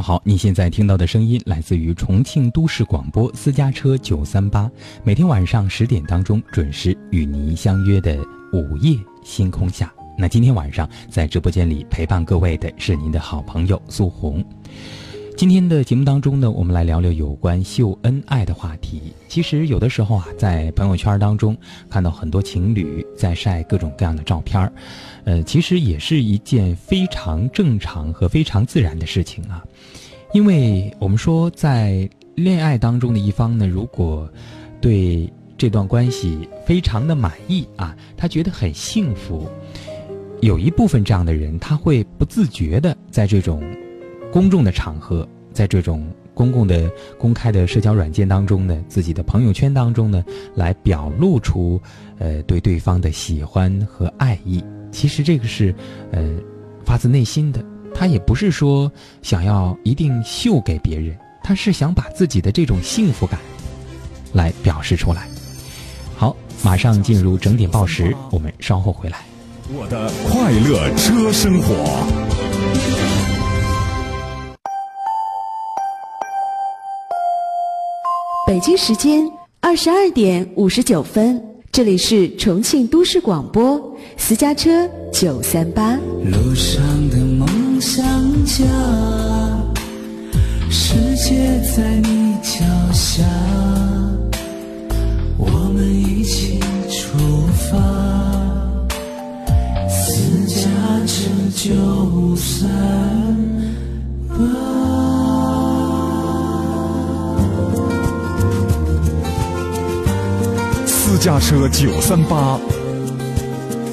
好！你现在听到的声音来自于重庆都市广播私家车九三八，每天晚上十点当中准时与您相约的午夜星空下。那今天晚上在直播间里陪伴各位的是您的好朋友苏红。今天的节目当中呢，我们来聊聊有关秀恩爱的话题。其实有的时候啊，在朋友圈当中看到很多情侣在晒各种各样的照片儿，呃，其实也是一件非常正常和非常自然的事情啊。因为我们说，在恋爱当中的一方呢，如果对这段关系非常的满意啊，他觉得很幸福，有一部分这样的人，他会不自觉的在这种。公众的场合，在这种公共的、公开的社交软件当中呢，自己的朋友圈当中呢，来表露出，呃，对对方的喜欢和爱意。其实这个是，呃，发自内心的。他也不是说想要一定秀给别人，他是想把自己的这种幸福感，来表示出来。好，马上进入整点报时，我们稍后回来。我的快乐车生活。北京时间二十二点五十九分，这里是重庆都市广播私家车九三八。路上的想家，世界在你脚下，我们一起出发，私家车九三八。私家车九三八，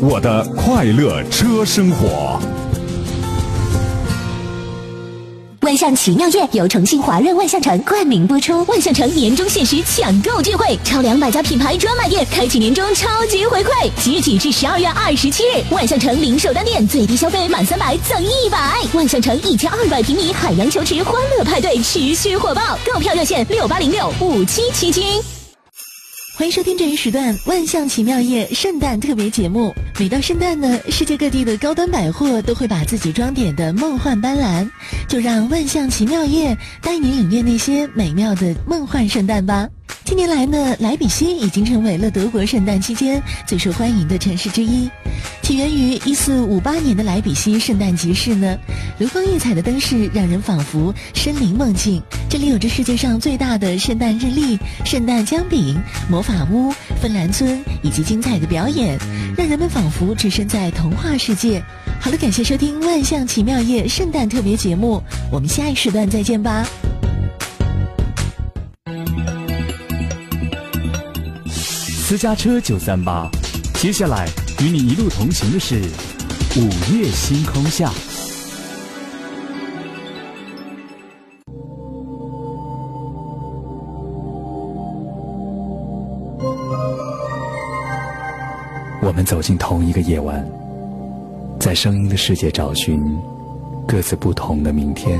我的快乐车生活。万象奇妙夜由重庆华润万象城冠名播出，万象城年终限时抢购聚会，超两百家品牌专卖店开启年终超级回馈，即日起至十二月二十七日，万象城零售单店最低消费满三百赠一百，万象城一千二百平米海洋球池欢乐派对持续火爆，购票热线六八零六五七七七。欢迎收听这一时段《万象奇妙夜》圣诞特别节目。每到圣诞呢，世界各地的高端百货都会把自己装点的梦幻斑斓，就让《万象奇妙夜》带你领略那些美妙的梦幻圣诞吧。近年来呢，莱比锡已经成为了德国圣诞期间最受欢迎的城市之一。起源于一四五八年的莱比锡圣诞集市呢，流光溢彩的灯饰让人仿佛身临梦境。这里有着世界上最大的圣诞日历、圣诞姜饼、魔法屋、芬兰村以及精彩的表演，让人们仿佛置身在童话世界。好了，感谢收听《万象奇妙夜》圣诞特别节目，我们下一时段再见吧。私家车九三八，接下来与你一路同行的是午夜星空下。我们走进同一个夜晚，在声音的世界找寻各自不同的明天。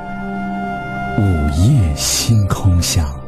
午夜星空下。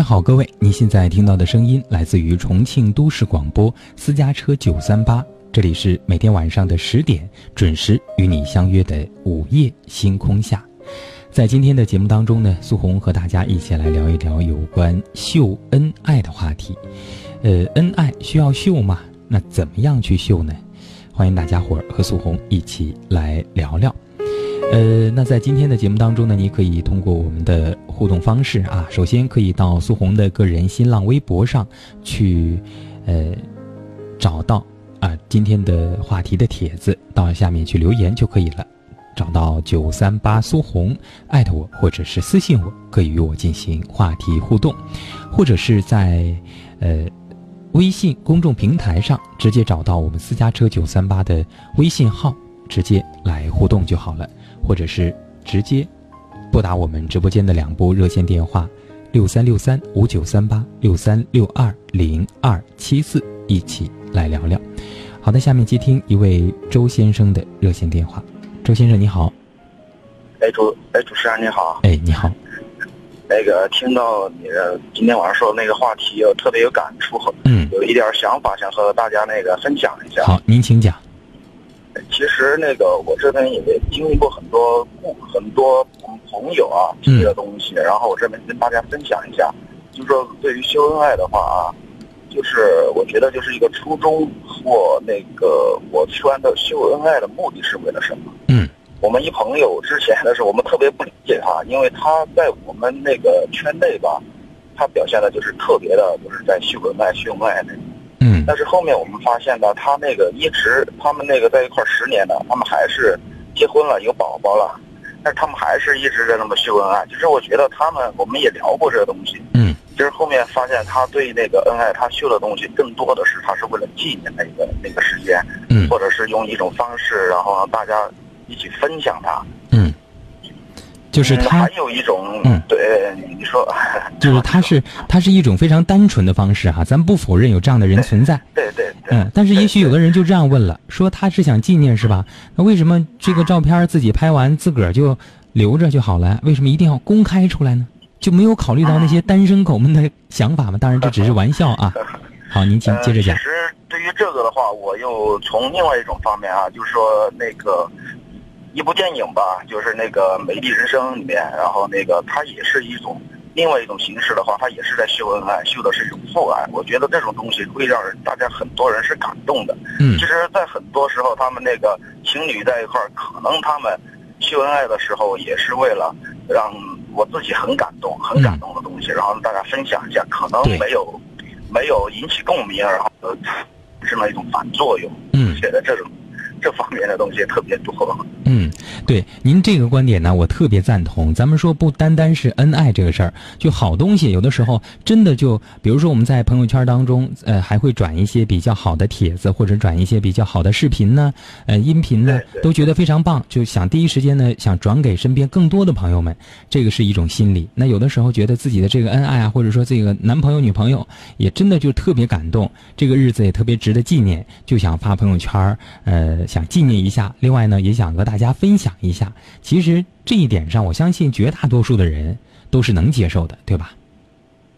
上好，各位！你现在听到的声音来自于重庆都市广播私家车九三八，这里是每天晚上的十点准时与你相约的午夜星空下。在今天的节目当中呢，苏红和大家一起来聊一聊有关秀恩爱的话题。呃，恩爱需要秀吗？那怎么样去秀呢？欢迎大家伙儿和苏红一起来聊聊。呃，那在今天的节目当中呢，你可以通过我们的互动方式啊，首先可以到苏红的个人新浪微博上去，呃，找到啊今天的话题的帖子，到下面去留言就可以了。找到九三八苏红，艾特我或者是私信我，可以与我进行话题互动，或者是在呃微信公众平台上直接找到我们私家车九三八的微信号，直接来互动就好了，或者是直接拨打我们直播间的两部热线电话六三六三五九三八六三六二零二七四，一起来聊聊。好的，下面接听一位周先生的热线电话。周先生你好，哎主哎主持人你好，哎你好，那个听到你今天晚上说的那个话题，我特别有感触，嗯，有一点想法想和大家那个分享一下。好，您请讲。其实那个我这边也经历过很多故很多朋友啊这些东西，然后我这边跟大家分享一下，就是说对于秀恩爱的话啊，就是我觉得就是一个初衷或那个我说的秀恩爱的目的是为了什么？嗯，我们一朋友之前的时候，我们特别不理解他，因为他在我们那个圈内吧，他表现的就是特别的，就是在秀恩爱秀恩爱那种。嗯，但是后面我们发现呢，他那个一直他们那个在一块十年了，他们还是结婚了，有宝宝了，但是他们还是一直在那么秀恩爱。其实我觉得他们，我们也聊过这个东西。嗯，其实后面发现他对那个恩爱，他秀的东西更多的是他是为了纪念那个那个时间，嗯，或者是用一种方式，然后让大家一起分享它。嗯，就是他还有一种，嗯，对，你说，[laughs] 就是他是他是一种非常单纯的方式哈，咱不否认有这样的人存在。对对。嗯，但是也许有的人就这样问了，说他是想纪念是吧？那为什么这个照片自己拍完自个儿就留着就好了？为什么一定要公开出来呢？就没有考虑到那些单身狗们的想法吗？当然这只是玩笑啊。[laughs] 好，您请接着讲。其实对于这个的话，我又从另外一种方面啊，就是说那个一部电影吧，就是那个《美丽人生》里面，然后那个它也是一种。另外一种形式的话，它也是在秀恩爱，秀的是一种父爱。我觉得这种东西会让人大家很多人是感动的。嗯，其实，在很多时候，他们那个情侣在一块儿，可能他们秀恩爱的时候，也是为了让我自己很感动、很感动的东西，然后大家分享一下。可能没有没有引起共鸣，然后这么一种反作用。嗯，觉得这种这方面的东西特别多。嗯，对，您这个观点呢，我特别赞同。咱们说不单单是恩爱这个事儿，就好东西，有的时候真的就，比如说我们在朋友圈当中，呃，还会转一些比较好的帖子，或者转一些比较好的视频呢，呃，音频呢，都觉得非常棒，就想第一时间呢，想转给身边更多的朋友们，这个是一种心理。那有的时候觉得自己的这个恩爱啊，或者说这个男朋友女朋友，也真的就特别感动，这个日子也特别值得纪念，就想发朋友圈，呃，想纪念一下。另外呢，也想和大家分享一下。其实这一点上，我相信绝大多数的人都是能接受的，对吧？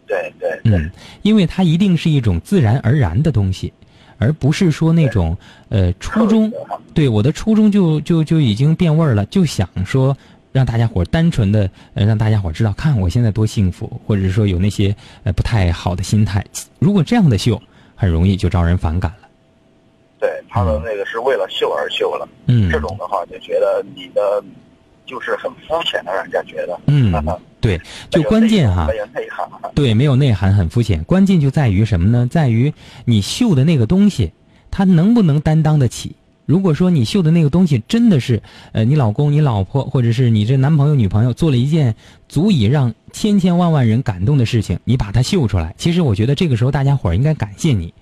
对对。嗯，因为它一定是一种自然而然的东西，而不是说那种呃初衷。对，我的初衷就就就已经变味儿了，就想说让大家伙单纯的呃让大家伙知道，看我现在多幸福，或者是说有那些呃不太好的心态。如果这样的秀，很容易就招人反感了。对，他的那个是为了秀而秀了。嗯，这种的话就觉得你的就是很肤浅的，让人家觉得。嗯，对，就关键哈，没有内涵。对，没有内涵，很肤浅。关键就在于什么呢？在于你秀的那个东西，它能不能担当得起？如果说你秀的那个东西真的是，呃，你老公、你老婆，或者是你这男朋友、女朋友做了一件足以让千千万万人感动的事情，你把它秀出来，其实我觉得这个时候大家伙儿应该感谢你。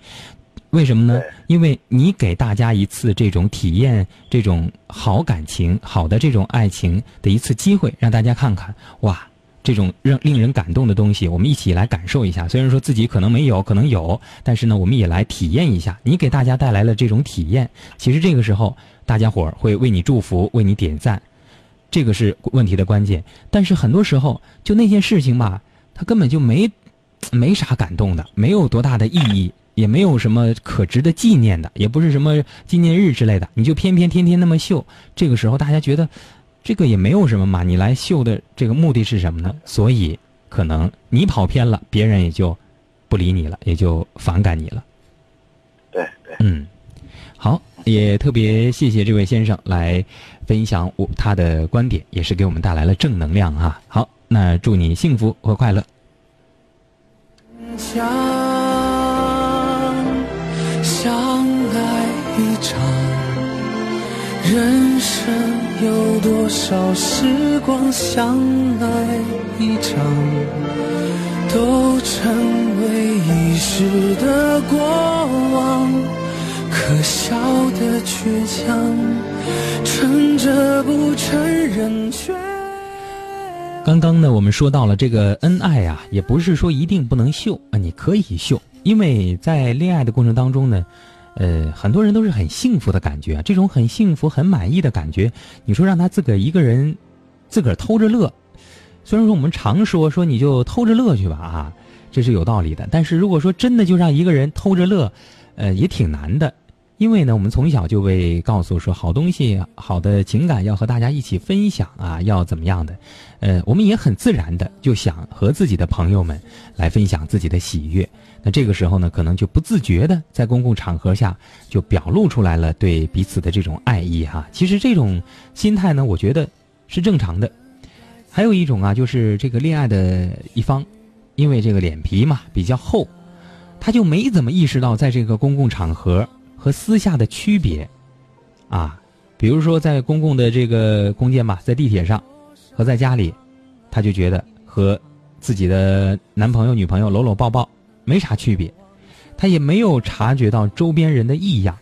为什么呢？因为你给大家一次这种体验、这种好感情、好的这种爱情的一次机会，让大家看看，哇，这种让令人感动的东西，我们一起来感受一下。虽然说自己可能没有，可能有，但是呢，我们也来体验一下。你给大家带来了这种体验，其实这个时候大家伙儿会为你祝福，为你点赞，这个是问题的关键。但是很多时候，就那件事情吧，它根本就没没啥感动的，没有多大的意义。也没有什么可值得纪念的，也不是什么纪念日之类的，你就偏偏天天那么秀，这个时候大家觉得这个也没有什么嘛，你来秀的这个目的是什么呢？所以可能你跑偏了，别人也就不理你了，也就反感你了。对对，嗯，好，也特别谢谢这位先生来分享我他的观点，也是给我们带来了正能量啊。好，那祝你幸福和快乐。人生有多少时光相爱一场，都成为一时的过往。可笑的倔强，撑着不承认却。刚刚呢，我们说到了这个恩爱啊，也不是说一定不能秀啊，你可以秀，因为在恋爱的过程当中呢，呃，很多人都是很幸福的感觉，这种很幸福、很满意的感觉，你说让他自个儿一个人，自个儿偷着乐，虽然说我们常说说你就偷着乐去吧啊，这是有道理的，但是如果说真的就让一个人偷着乐，呃，也挺难的。因为呢，我们从小就被告诉说，好东西、好的情感要和大家一起分享啊，要怎么样的？呃，我们也很自然的就想和自己的朋友们来分享自己的喜悦。那这个时候呢，可能就不自觉的在公共场合下就表露出来了对彼此的这种爱意哈。其实这种心态呢，我觉得是正常的。还有一种啊，就是这个恋爱的一方，因为这个脸皮嘛比较厚，他就没怎么意识到在这个公共场合。和私下的区别，啊，比如说在公共的这个空间吧，在地铁上，和在家里，他就觉得和自己的男朋友、女朋友搂搂抱抱没啥区别，他也没有察觉到周边人的异样，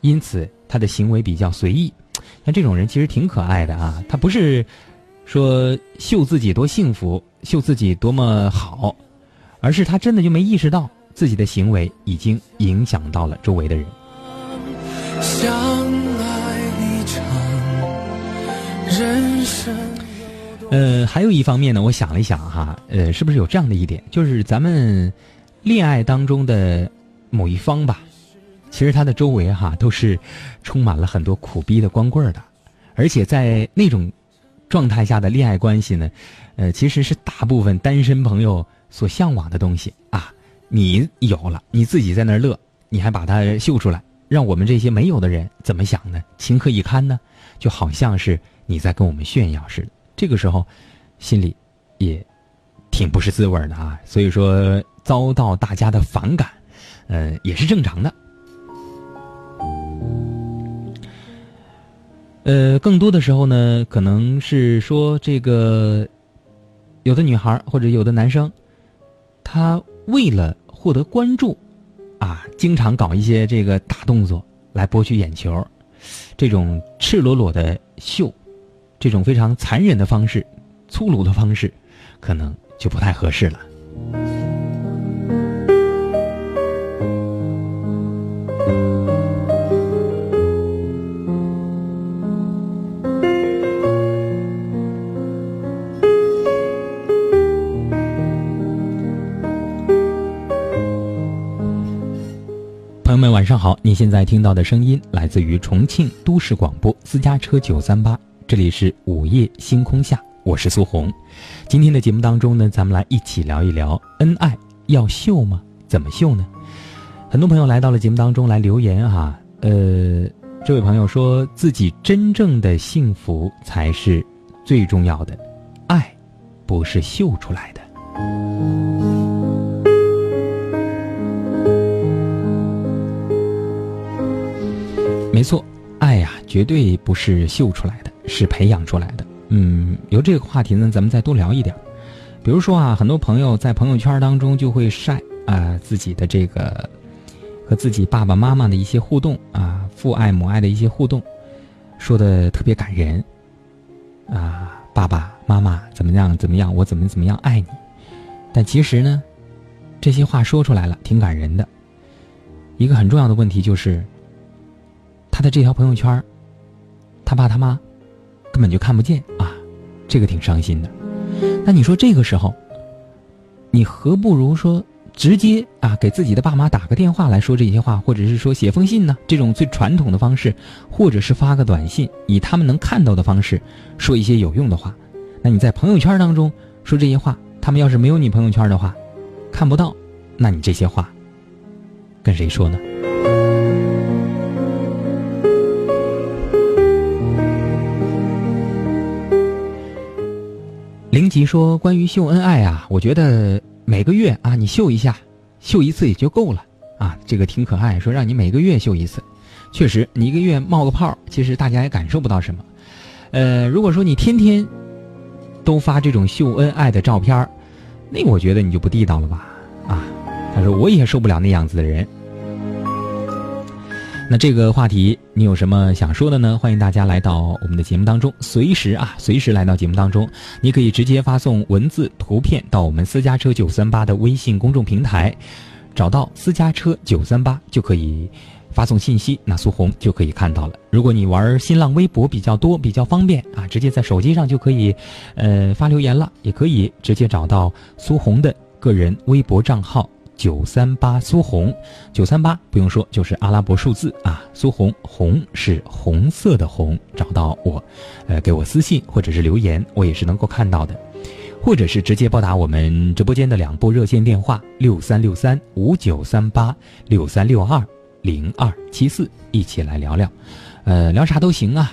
因此他的行为比较随意。像这种人其实挺可爱的啊，他不是说秀自己多幸福、秀自己多么好，而是他真的就没意识到自己的行为已经影响到了周围的人。相爱一场，人生。呃，还有一方面呢，我想了一想哈，呃，是不是有这样的一点，就是咱们恋爱当中的某一方吧，其实他的周围哈都是充满了很多苦逼的光棍的，而且在那种状态下的恋爱关系呢，呃，其实是大部分单身朋友所向往的东西啊。你有了，你自己在那儿乐，你还把它秀出来。让我们这些没有的人怎么想呢？情何以堪呢？就好像是你在跟我们炫耀似的。这个时候，心里也挺不是滋味的啊。所以说，遭到大家的反感，呃，也是正常的。呃，更多的时候呢，可能是说这个有的女孩或者有的男生，他为了获得关注。啊，经常搞一些这个大动作来博取眼球，这种赤裸裸的秀，这种非常残忍的方式、粗鲁的方式，可能就不太合适了。晚上好，你现在听到的声音来自于重庆都市广播私家车九三八，这里是午夜星空下，我是苏红。今天的节目当中呢，咱们来一起聊一聊恩爱要秀吗？怎么秀呢？很多朋友来到了节目当中来留言哈，呃，这位朋友说自己真正的幸福才是最重要的，爱不是秀出来的。没错，爱呀，绝对不是秀出来的，是培养出来的。嗯，由这个话题呢，咱们再多聊一点。比如说啊，很多朋友在朋友圈当中就会晒啊自己的这个和自己爸爸妈妈的一些互动啊，父爱母爱的一些互动，说的特别感人啊，爸爸妈妈怎么样怎么样，我怎么怎么样爱你。但其实呢，这些话说出来了，挺感人的。一个很重要的问题就是。他的这条朋友圈，他爸他妈根本就看不见啊，这个挺伤心的。那你说这个时候，你何不如说直接啊给自己的爸妈打个电话来说这些话，或者是说写封信呢，这种最传统的方式，或者是发个短信，以他们能看到的方式说一些有用的话。那你在朋友圈当中说这些话，他们要是没有你朋友圈的话，看不到，那你这些话跟谁说呢？吉说：“关于秀恩爱啊，我觉得每个月啊，你秀一下，秀一次也就够了啊。这个挺可爱，说让你每个月秀一次，确实，你一个月冒个泡，其实大家也感受不到什么。呃，如果说你天天都发这种秀恩爱的照片那我觉得你就不地道了吧？啊，他说我也受不了那样子的人。”那这个话题你有什么想说的呢？欢迎大家来到我们的节目当中，随时啊，随时来到节目当中。你可以直接发送文字、图片到我们私家车九三八的微信公众平台，找到私家车九三八就可以发送信息，那苏红就可以看到了。如果你玩新浪微博比较多、比较方便啊，直接在手机上就可以，呃，发留言了，也可以直接找到苏红的个人微博账号。九三八苏红，九三八不用说，就是阿拉伯数字啊。苏红红是红色的红，找到我，呃，给我私信或者是留言，我也是能够看到的，或者是直接拨打我们直播间的两部热线电话六三六三五九三八六三六二零二七四，一起来聊聊，呃，聊啥都行啊。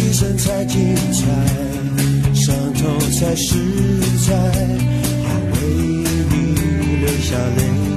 一生才精彩，伤痛才实在，还为你流下泪。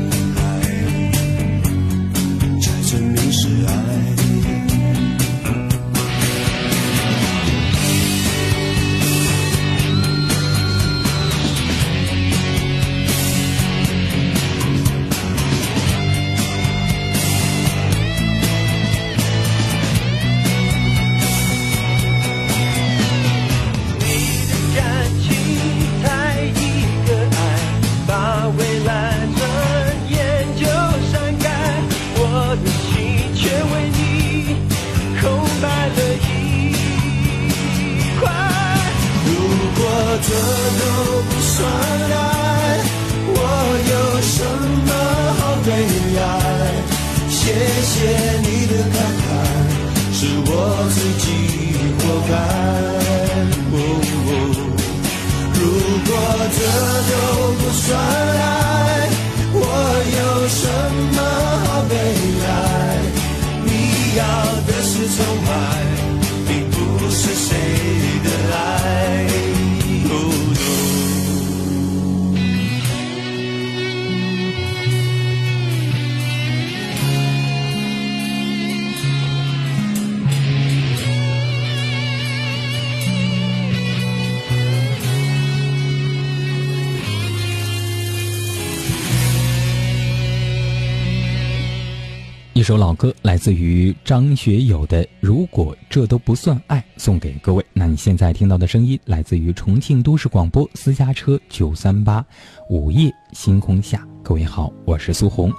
首老歌来自于张学友的《如果这都不算爱》，送给各位。那你现在听到的声音来自于重庆都市广播私家车九三八，午夜星空下，各位好，我是苏红。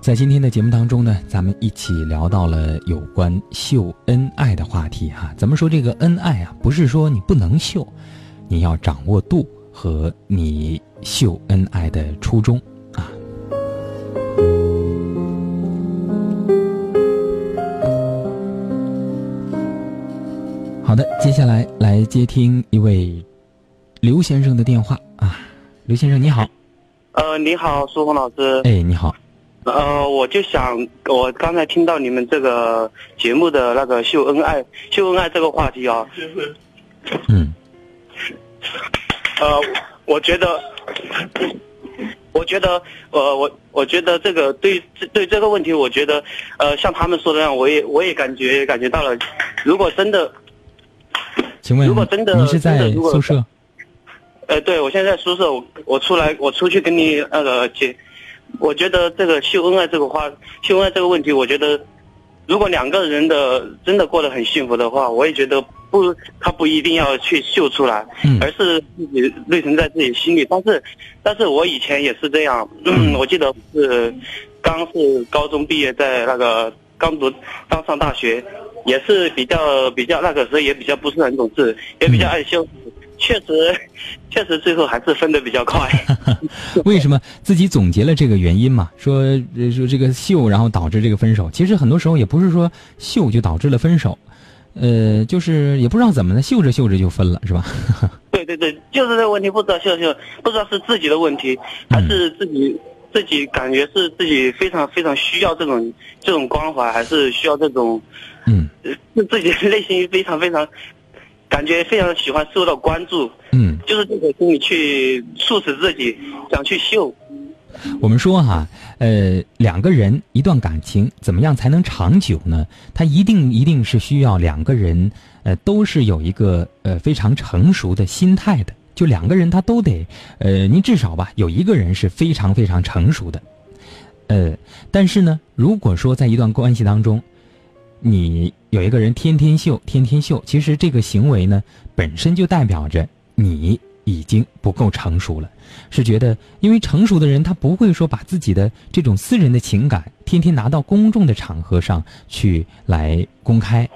在今天的节目当中呢，咱们一起聊到了有关秀恩爱的话题哈。咱们说这个恩爱啊？不是说你不能秀，你要掌握度和你秀恩爱的初衷好的，接下来来接听一位刘先生的电话啊。刘先生你好，呃，你好，苏红老师。哎，你好。呃，我就想，我刚才听到你们这个节目的那个秀恩爱、秀恩爱这个话题啊。嗯。呃，我觉得，我觉得，呃，我我觉得这个对对这个问题，我觉得，呃，像他们说的那样，我也我也感觉感觉到了，如果真的，请问，如果真的你是在宿舍？呃，对，我现在在宿舍，我我出来，我出去跟你那个接。我觉得这个秀恩爱这个话，秀恩爱这个问题，我觉得，如果两个人的真的过得很幸福的话，我也觉得不，他不一定要去秀出来，而是自己内存在自己心里。但是，但是我以前也是这样，嗯 [clears throat] 我记得是刚是高中毕业，在那个刚读刚上大学，也是比较比较那个时候也比较不是很懂事，也比较爱秀。确实，[laughs] 确实最后还是分的比较快。[laughs] 为什么自己总结了这个原因嘛？说说这个秀，然后导致这个分手。其实很多时候也不是说秀就导致了分手，呃，就是也不知道怎么的，秀着秀着就分了，是吧？[laughs] 对对对，就是这个问题，不知道秀秀，不知道是自己的问题，还是自己自己感觉是自己非常非常需要这种这种关怀，还是需要这种，嗯，是自己内心非常非常。感觉非常喜欢受到关注，嗯，就是这种心理去促使自己想去秀。我们说哈，呃，两个人一段感情怎么样才能长久呢？他一定一定是需要两个人，呃，都是有一个呃非常成熟的心态的。就两个人他都得，呃，您至少吧有一个人是非常非常成熟的，呃，但是呢，如果说在一段关系当中，你有一个人天天秀，天天秀，其实这个行为呢，本身就代表着你已经不够成熟了。是觉得，因为成熟的人他不会说把自己的这种私人的情感天天拿到公众的场合上去来公开。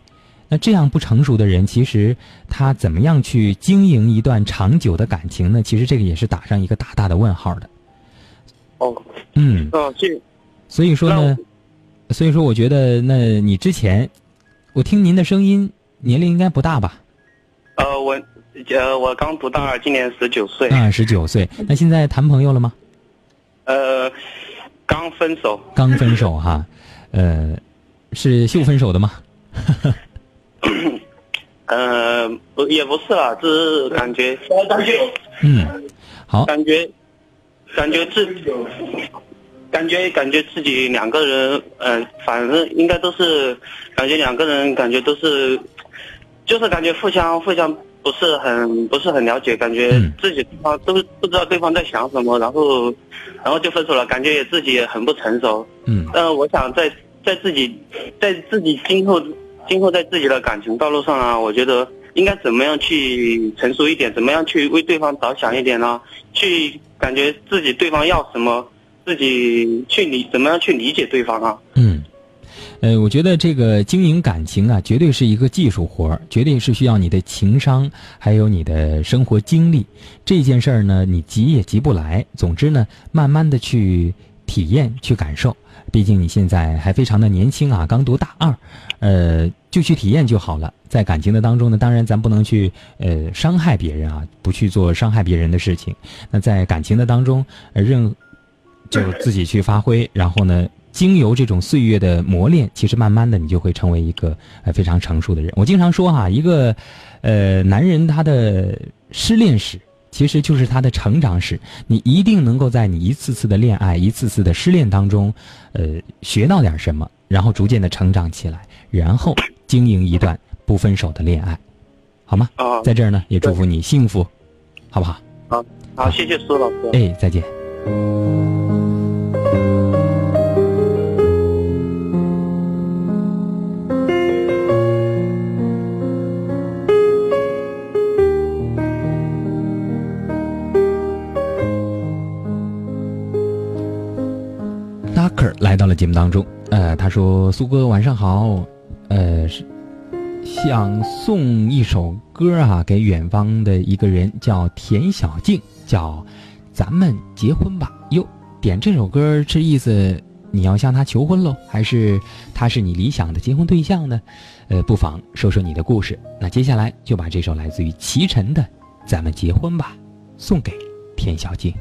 那这样不成熟的人，其实他怎么样去经营一段长久的感情呢？其实这个也是打上一个大大的问号的。哦，嗯，哦，这，所以说呢。所以说，我觉得，那你之前，我听您的声音，年龄应该不大吧？呃，我，呃，我刚读大二，今年十九岁。啊，十九岁。那现在谈朋友了吗？呃，刚分手。刚分手哈，呃，是秀分手的吗？[coughs] 呃，不，也不是啦，只是感觉。嗯，好。感觉，感觉自己。感觉感觉自己两个人，呃，反正应该都是，感觉两个人感觉都是，就是感觉互相互相不是很不是很了解，感觉自己对方都不知道对方在想什么，然后，然后就分手了，感觉也自己也很不成熟。嗯。但我想在在自己在自己今后今后在自己的感情道路上啊，我觉得应该怎么样去成熟一点，怎么样去为对方着想一点呢？去感觉自己对方要什么。自己去理怎么样去理解对方啊？嗯，呃，我觉得这个经营感情啊，绝对是一个技术活，绝对是需要你的情商，还有你的生活经历。这件事儿呢，你急也急不来。总之呢，慢慢的去体验、去感受。毕竟你现在还非常的年轻啊，刚读大二，呃，就去体验就好了。在感情的当中呢，当然咱不能去呃伤害别人啊，不去做伤害别人的事情。那在感情的当中，呃，任就自己去发挥，[laughs] 然后呢，经由这种岁月的磨练，其实慢慢的你就会成为一个呃非常成熟的人。我经常说哈，一个呃男人他的失恋史其实就是他的成长史。你一定能够在你一次次的恋爱、一次次的失恋当中，呃，学到点什么，然后逐渐的成长起来，然后经营一段不分手的恋爱，好吗？啊，在这儿呢，也祝福你幸福，好不好？好，好，谢谢苏老师。哎，再见。节目当中。呃，他说：“苏哥晚上好，呃，是想送一首歌啊给远方的一个人，叫田小静，叫咱们结婚吧。哟，点这首歌是意思你要向他求婚喽，还是他是你理想的结婚对象呢？呃，不妨说说你的故事。那接下来就把这首来自于齐晨的《咱们结婚吧》送给田小静。”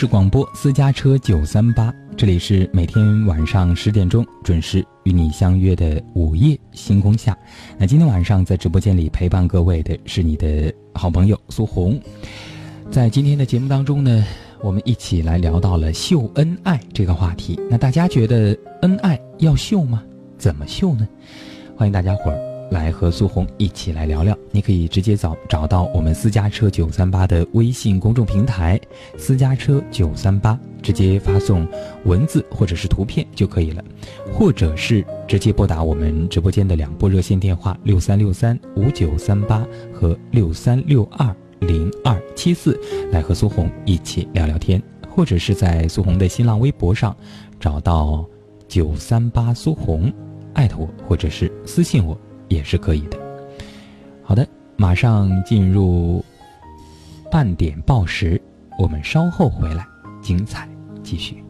是广播私家车九三八，这里是每天晚上十点钟准时与你相约的午夜星空下。那今天晚上在直播间里陪伴各位的是你的好朋友苏红。在今天的节目当中呢，我们一起来聊到了秀恩爱这个话题。那大家觉得恩爱要秀吗？怎么秀呢？欢迎大家伙儿来和苏红一起来聊聊。你可以直接找找到我们私家车九三八的微信公众平台“私家车九三八”，直接发送文字或者是图片就可以了，或者是直接拨打我们直播间的两部热线电话六三六三五九三八和六三六二零二七四，来和苏红一起聊聊天，或者是在苏红的新浪微博上找到九三八苏红。艾特我，或者是私信我，也是可以的。好的，马上进入半点报时，我们稍后回来，精彩继续。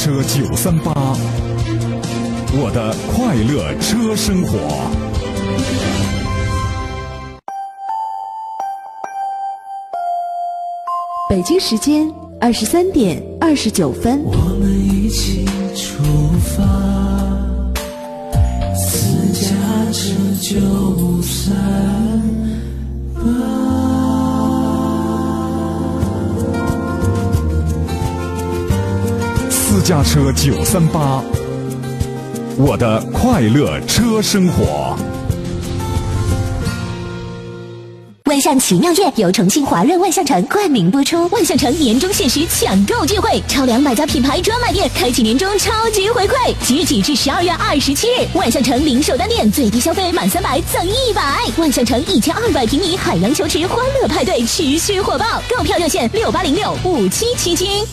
车九三八，我的快乐车生活。北京时间二十三点二十九分。我们一起出发，私家车九三私家车九三八，我的快乐车生活。万象奇妙夜由重庆华润万象城冠名播出，万象城年终限时抢购聚会，超两百家品牌专卖店开启年终超级回馈，即日起至十二月二十七日，万象城零售单店最低消费满三百赠一百，万象城一千二百平米海洋球池欢乐派对持续火爆，购票热线六八零六五七七七。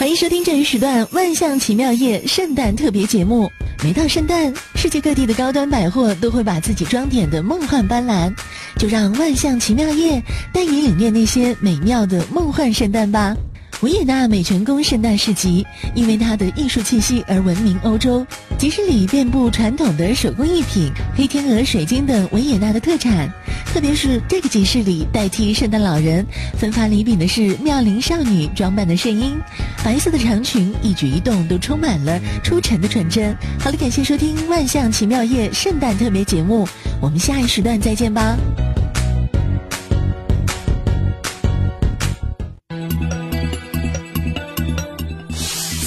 欢迎收听这一时段《万象奇妙夜》圣诞特别节目。每到圣诞，世界各地的高端百货都会把自己装点的梦幻斑斓，就让《万象奇妙夜》带你领略那些美妙的梦幻圣诞吧。维也纳美泉宫圣诞市集因为它的艺术气息而闻名欧洲，集市里遍布传统的手工艺品、黑天鹅、水晶等维也纳的特产。特别是这个集市里，代替圣诞老人分发礼品的是妙龄少女装扮的圣婴，白色的长裙，一举一动都充满了出尘的纯真。好了，感谢收听《万象奇妙夜》圣诞特别节目，我们下一时段再见吧。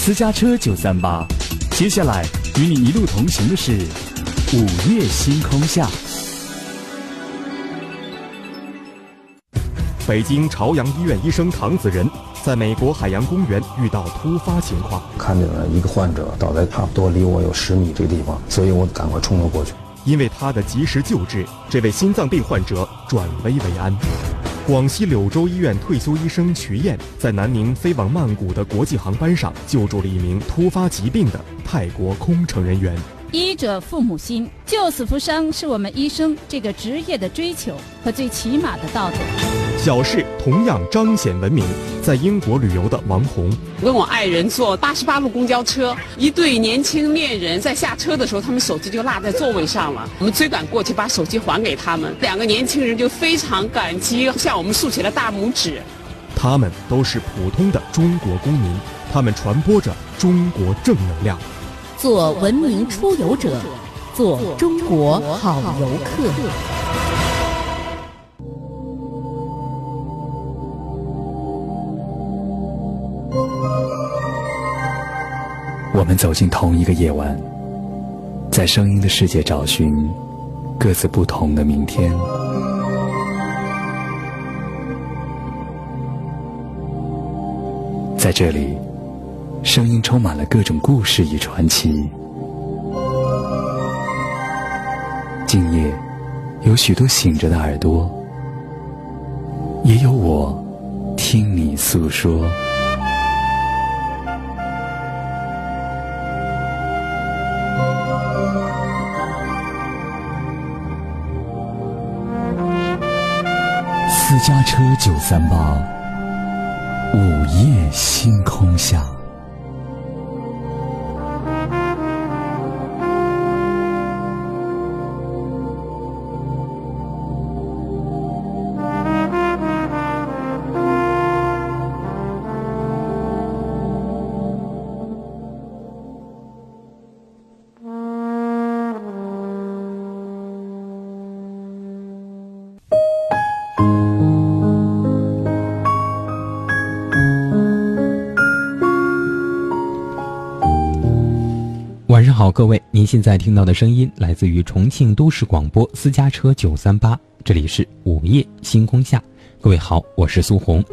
私家车九三八，接下来与你一路同行的是午夜星空下。北京朝阳医院医生唐子仁在美国海洋公园遇到突发情况，看见了一个患者倒在差不多离我有十米这个地方，所以我赶快冲了过去。因为他的及时救治，这位心脏病患者转危为安。广西柳州医院退休医生瞿燕在南宁飞往曼谷的国际航班上救助了一名突发疾病的泰国空乘人员。医者父母心，救死扶伤是我们医生这个职业的追求和最起码的道德。小事同样彰显文明。在英国旅游的王红，跟我爱人坐八十八路公交车，一对年轻恋人在下车的时候，他们手机就落在座位上了。我们追赶过去，把手机还给他们。两个年轻人就非常感激，向我们竖起了大拇指。他们都是普通的中国公民，他们传播着中国正能量。做文明出游者，做中国好游客。我们走进同一个夜晚，在声音的世界找寻各自不同的明天。在这里，声音充满了各种故事与传奇。今夜，有许多醒着的耳朵，也有我听你诉说。私家车九三八，午夜星空下。好，各位，您现在听到的声音来自于重庆都市广播私家车九三八，这里是午夜星空下，各位好，我是苏红。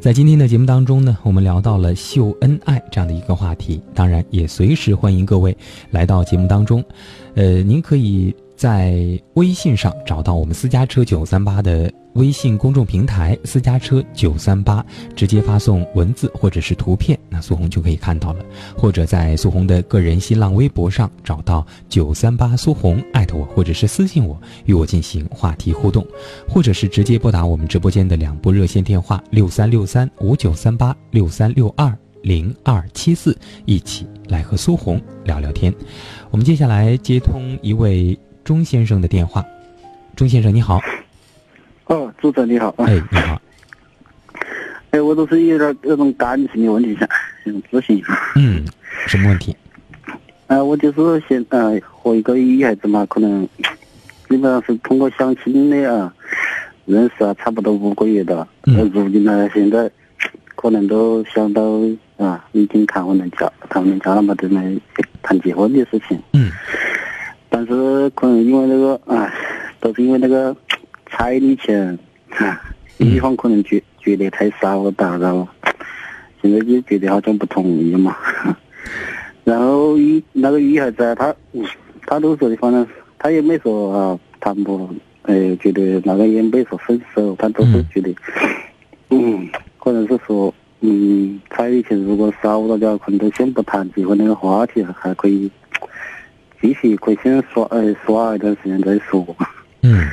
在今天的节目当中呢，我们聊到了秀恩爱这样的一个话题，当然也随时欢迎各位来到节目当中。呃，您可以在微信上找到我们私家车九三八的微信公众平台“私家车九三八”，直接发送文字或者是图片，那苏红就可以看到了。或者在苏红的个人新浪微博上找到九三八苏红，艾特我，或者是私信我，与我进行话题互动，或者是直接拨打我们直播间的两部热线电话六三六三五九三八六三六二零二七四，一起来和苏红聊聊天。我们接下来接通一位钟先生的电话，钟先生你好。哦，主持人你好。哎，你好。[laughs] 哎，我都是有点那种感情的问题想 [laughs] 想咨询一下。嗯，什么问题？呃，我就是现呃和一个女孩子嘛，可能基本上是通过相亲的啊，认识啊，差不多五个月的。嗯。如今呢，现在 [tsk] 可能都想到啊，已经谈婚论嫁，谈婚论嫁了嘛，正在谈结婚的事情。嗯。但是可能因为那个哎，都是因为那个彩礼钱，女方可能觉觉得太少了，然后现在就觉得好像不同意嘛。[laughs] 然后女那个女孩子啊，她她都说的，反正她也没说啊，谈不，呃，觉得那个也没说分手，她都是觉得，嗯，可能是说，嗯，彩礼钱如果少了的话，可能都先不谈结婚那个话题，还可以继续可以先耍，呃，耍一段时间再说。嗯。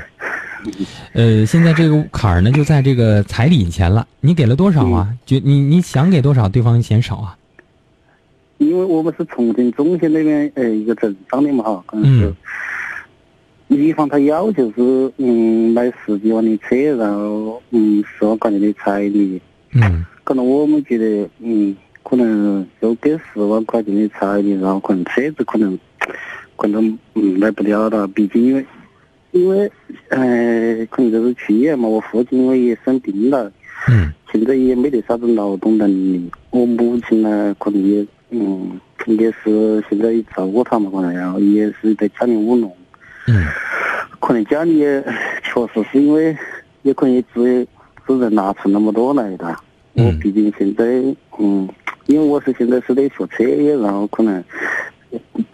呃，现在这个坎儿呢，就在这个彩礼钱了。你给了多少啊？就你你想给多少，对方嫌少啊？因为我们是重庆中心那边呃一个镇上的嘛哈，可能是女方她要求是嗯买十几万的车，然后嗯十万块钱的彩礼。嗯。可能我们觉得嗯可能就给十万块钱的彩礼，然后可能车子可能可能嗯买不了了，毕竟因为。因为，呃，可能就是去年嘛，我父亲因为也生病了，嗯，现在也没得啥子劳动能力。我母亲呢，可能也，嗯，也是现在照顾他嘛，可能然后也是在家里务农，嗯，可能家里也确实是因为，也可能也只只能拿出那么多来的。我毕竟现在，嗯，因为我是现在是在学车，然后可能。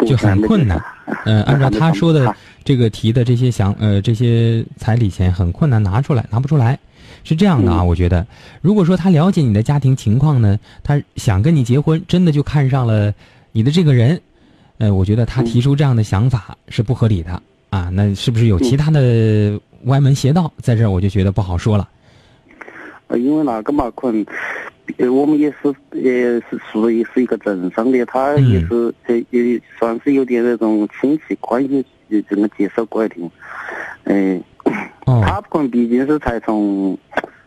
就很困难，嗯，按照他说的这个提的这些想呃这些彩礼钱很困难拿出来拿不出来，是这样的啊，我觉得如果说他了解你的家庭情况呢，他想跟你结婚，真的就看上了你的这个人，呃，我觉得他提出这样的想法是不合理的啊，那是不是有其他的歪门邪道在这儿？我就觉得不好说了。呃，因为哪个嘛，可能。呃，我们也是，也是属于是一个镇上的，他也是，呃，也算是有点那种亲戚关系，这个介绍过来的。哎，[clears throat] 他可能毕竟是才从，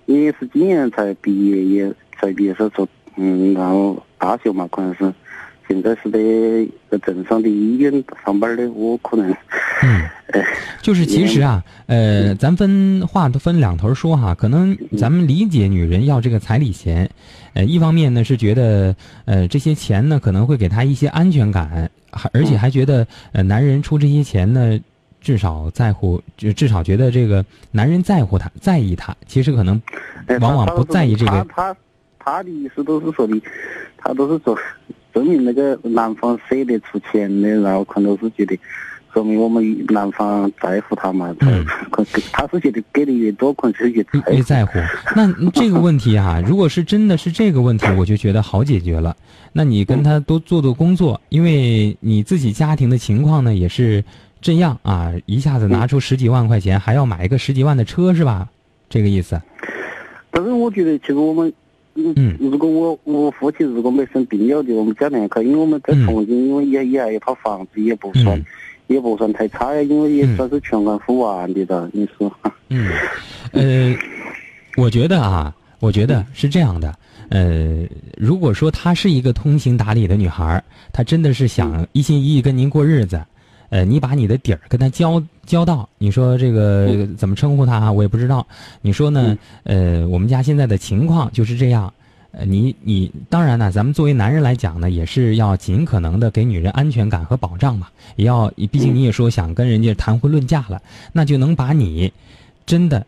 也是今年才毕业，也才毕业时候，嗯，然后大学嘛，可能是。现在是在个镇上的医院上班的，我可能，嗯，[laughs] 就是其实啊，呃，咱分话都分两头说哈，可能咱们理解女人要这个彩礼钱，呃，一方面呢是觉得，呃，这些钱呢可能会给她一些安全感，还而且还觉得，呃，男人出这些钱呢，至少在乎，就至少觉得这个男人在乎她，在意她，其实可能往往不在意这个。他他他的意思都是说的，他都是说。证明那个男方舍得出钱的，然后可能是觉得，说明我们男方在乎他嘛。嗯。可他是觉得给的越多，可能是越越在乎。那这个问题啊，[laughs] 如果是真的是这个问题，我就觉得好解决了。那你跟他多做做工作，因为你自己家庭的情况呢也是这样啊，一下子拿出十几万块钱，还要买一个十几万的车是吧？这个意思。但是我觉得，其实我们。嗯，如果我我父亲如果没生病了的，我们家两口，因为我们在重庆，因为也也还有套房子，也不算也不算太差呀，因为也算是全款付完的了。你说？嗯，[laughs] 呃，我觉得啊，我觉得是这样的。呃，如果说她是一个通情达理的女孩，她真的是想一心一意跟您过日子，呃，你把你的底儿跟他交交到，你说这个怎么称呼他、啊？我也不知道。你说呢？呃，我们家现在的情况就是这样。呃，你你当然呢，咱们作为男人来讲呢，也是要尽可能的给女人安全感和保障嘛。也要，毕竟你也说想跟人家谈婚论嫁了，那就能把你真的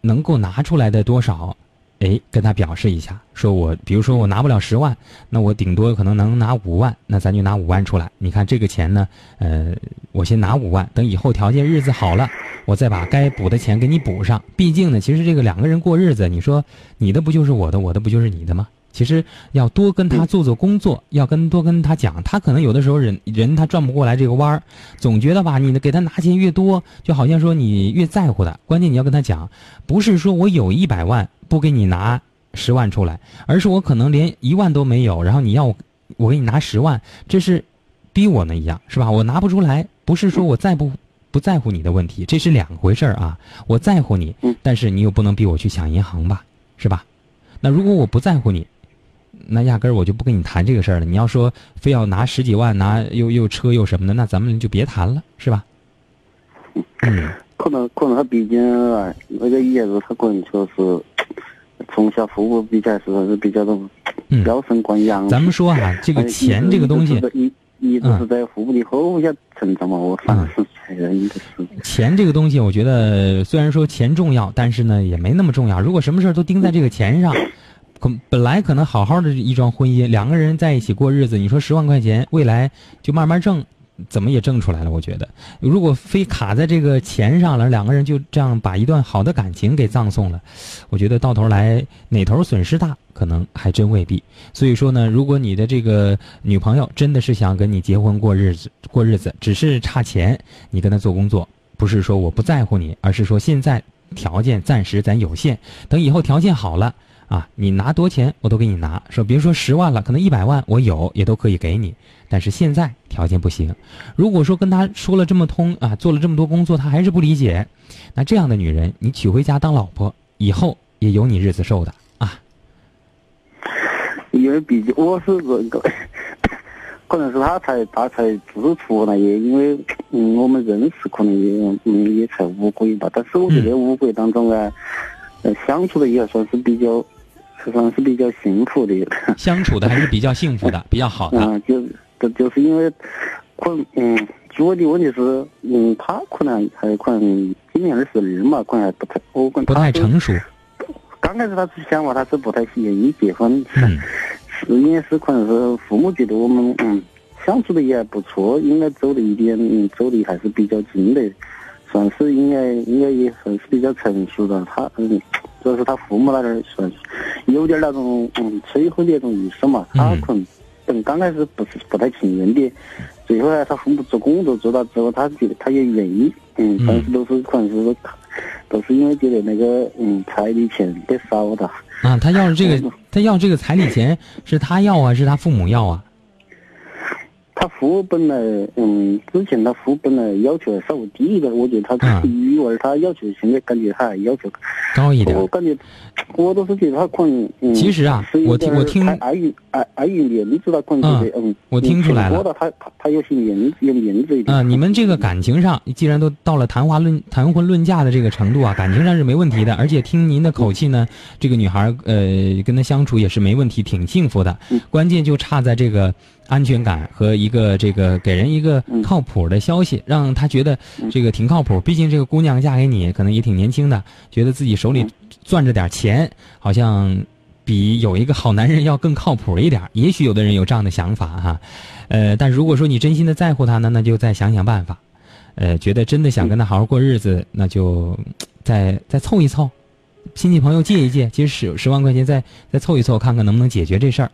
能够拿出来的多少，哎，跟他表示一下，说我比如说我拿不了十万，那我顶多可能能拿五万，那咱就拿五万出来。你看这个钱呢，呃，我先拿五万，等以后条件日子好了，我再把该补的钱给你补上。毕竟呢，其实这个两个人过日子，你说你的不就是我的，我的不就是你的吗？其实要多跟他做做工作，要跟多跟他讲，他可能有的时候人人他转不过来这个弯儿，总觉得吧，你给他拿钱越多，就好像说你越在乎他。关键你要跟他讲，不是说我有一百万不给你拿十万出来，而是我可能连一万都没有，然后你要我我给你拿十万，这是逼我呢一样，是吧？我拿不出来，不是说我在不不在乎你的问题，这是两回事儿啊。我在乎你，但是你又不能逼我去抢银行吧，是吧？那如果我不在乎你。那压根儿我就不跟你谈这个事儿了。你要说非要拿十几万，拿又又车又什么的，那咱们就别谈了，是吧？嗯，可能可能他毕竟啊，那个爷子他可能就是从小父母比较是是比较的娇生惯养。咱们说啊，这个钱这个东西，一一直是在父母的后下成长嘛，我反正是觉得应该是。钱这个东西，我觉得虽然说钱重要，但是呢也没那么重要。如果什么事儿都盯在这个钱上。本来可能好好的一桩婚姻，两个人在一起过日子，你说十万块钱，未来就慢慢挣，怎么也挣出来了？我觉得，如果非卡在这个钱上了，两个人就这样把一段好的感情给葬送了，我觉得到头来哪头损失大，可能还真未必。所以说呢，如果你的这个女朋友真的是想跟你结婚过日子，过日子只是差钱，你跟她做工作，不是说我不在乎你，而是说现在条件暂时咱有限，等以后条件好了。啊，你拿多钱我都给你拿，说别说十万了，可能一百万我有也都可以给你。但是现在条件不行。如果说跟他说了这么通啊，做了这么多工作，他还是不理解，那这样的女人你娶回家当老婆，以后也有你日子受的啊。因为毕竟我是这个，[coughs] 可能是他才他才自出来也，因为嗯我们认识可能也嗯也才五个月吧，但是我觉得五个月当中啊，相处的也算是比较。算是比较幸福的，相处的还是比较幸福的，[laughs] 比较好的。嗯，就就就是因为，可能嗯，主要的问题是，嗯，他可能还可能今年二十二嘛，可能还不太，我感不太成熟。刚开始他是想法，他是不太愿意结婚，是因为是可能是父母觉得我们嗯相处的也还不错，应该走的一点，嗯，走的还是比较近的，算是应该应该也算是比较成熟的。他嗯。主要是他父母那点算有点那种嗯催婚的那种意思嘛，他可能等刚开始不是不太情愿的，最后呢他父母做工作做到之后，他觉得他也愿意，嗯，但是都是可能是都是因为觉得那个嗯彩礼钱给少的。啊，他要这个他要这个彩礼钱是他要啊，是他父母要啊？他父本来，嗯，之前他父本来要求稍微低一点，我觉得他女儿他要求现在感觉他还要求高一点。我感觉，我都是觉得他可能，嗯，其实啊，我听我听嗯，我听出来了，他他他有些面子有面子一点。啊，你们这个感情上，既然都到了谈话论谈婚论嫁的这个程度啊，感情上是没问题的，而且听您的口气呢，这个女孩呃跟他相处也是没问题，挺幸福的。关键就差在这个。安全感和一个这个给人一个靠谱的消息，让他觉得这个挺靠谱。毕竟这个姑娘嫁给你，可能也挺年轻的，觉得自己手里攥着点钱，好像比有一个好男人要更靠谱一点。也许有的人有这样的想法哈，呃，但如果说你真心的在乎他呢，那就再想想办法。呃，觉得真的想跟他好好过日子，那就再再凑一凑，亲戚朋友借一借，其实十十万块钱再再凑一凑，看看能不能解决这事儿。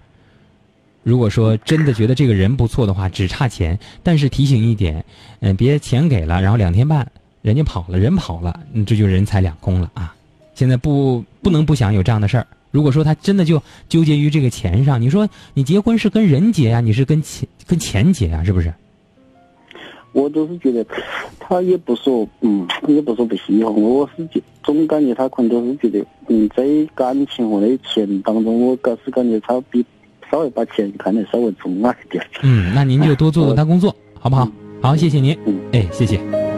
如果说真的觉得这个人不错的话，只差钱，但是提醒一点，嗯，别钱给了，然后两天半人家跑了，人跑了，你这就人财两空了啊！现在不不能不想有这样的事儿。如果说他真的就纠结于这个钱上，你说你结婚是跟人结呀，你是跟钱跟钱结呀，是不是？我都是觉得他也不说，嗯，也不说不喜欢我，是觉总感觉他可能都是觉得，嗯，在感情和那钱当中，我倒是感觉他比。稍微把钱看得稍微重了一点。嗯，那您就多做做他工作，好不好？好，谢谢您。嗯，哎，谢谢。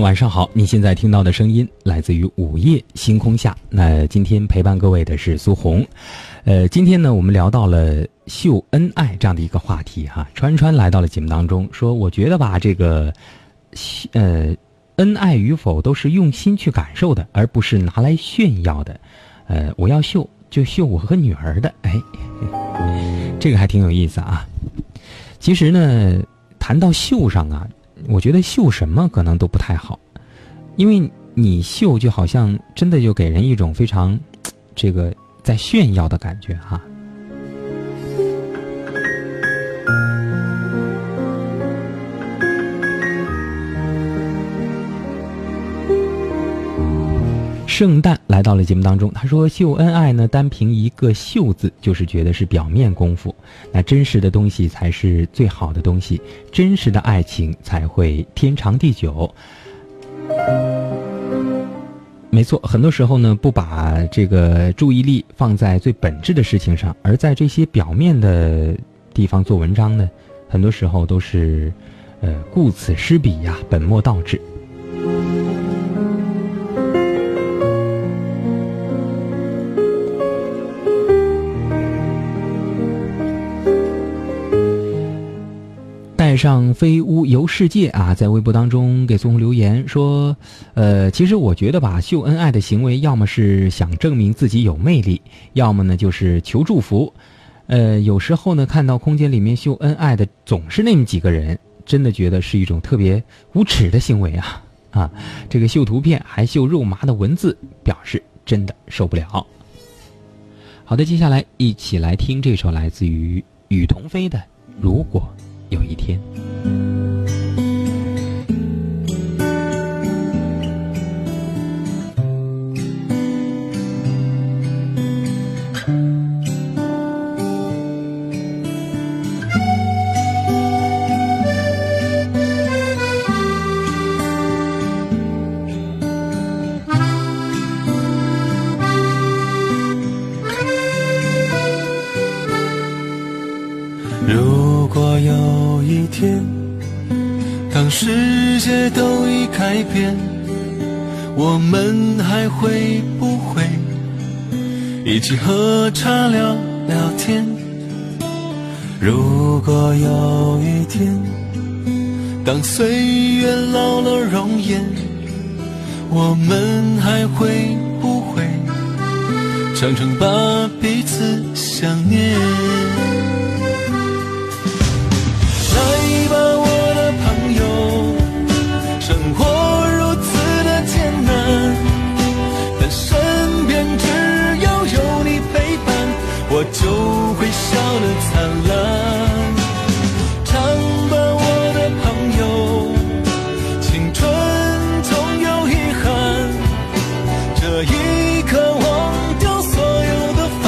晚上好，你现在听到的声音来自于午夜星空下。那今天陪伴各位的是苏红，呃，今天呢我们聊到了秀恩爱这样的一个话题哈。川川来到了节目当中，说我觉得吧，这个，呃，恩爱与否都是用心去感受的，而不是拿来炫耀的。呃，我要秀就秀我和女儿的，哎，这个还挺有意思啊。其实呢，谈到秀上啊。我觉得秀什么可能都不太好，因为你秀就好像真的就给人一种非常，[tsk] 这个在炫耀的感觉哈。圣诞来到了节目当中，他说秀恩爱呢，单凭一个秀字，就是觉得是表面功夫。那真实的东西才是最好的东西，真实的爱情才会天长地久。没错，很多时候呢，不把这个注意力放在最本质的事情上，而在这些表面的地方做文章呢，很多时候都是，呃，顾此失彼呀，本末倒置。上飞屋游世界啊，在微博当中给苏红留言说，呃，其实我觉得吧，秀恩爱的行为要么是想证明自己有魅力，要么呢就是求祝福。呃，有时候呢，看到空间里面秀恩爱的总是那么几个人，真的觉得是一种特别无耻的行为啊啊！这个秀图片还秀肉麻的文字，表示真的受不了。好的，接下来一起来听这首来自于雨桐飞的《如果》。有一天。当世界都已改变，我们还会不会一起喝茶聊聊天？如果有一天，当岁月老了容颜，我们还会不会常常把彼此想念？就会笑得灿烂。唱吧，我的朋友，青春总有遗憾。这一刻忘掉所有的烦，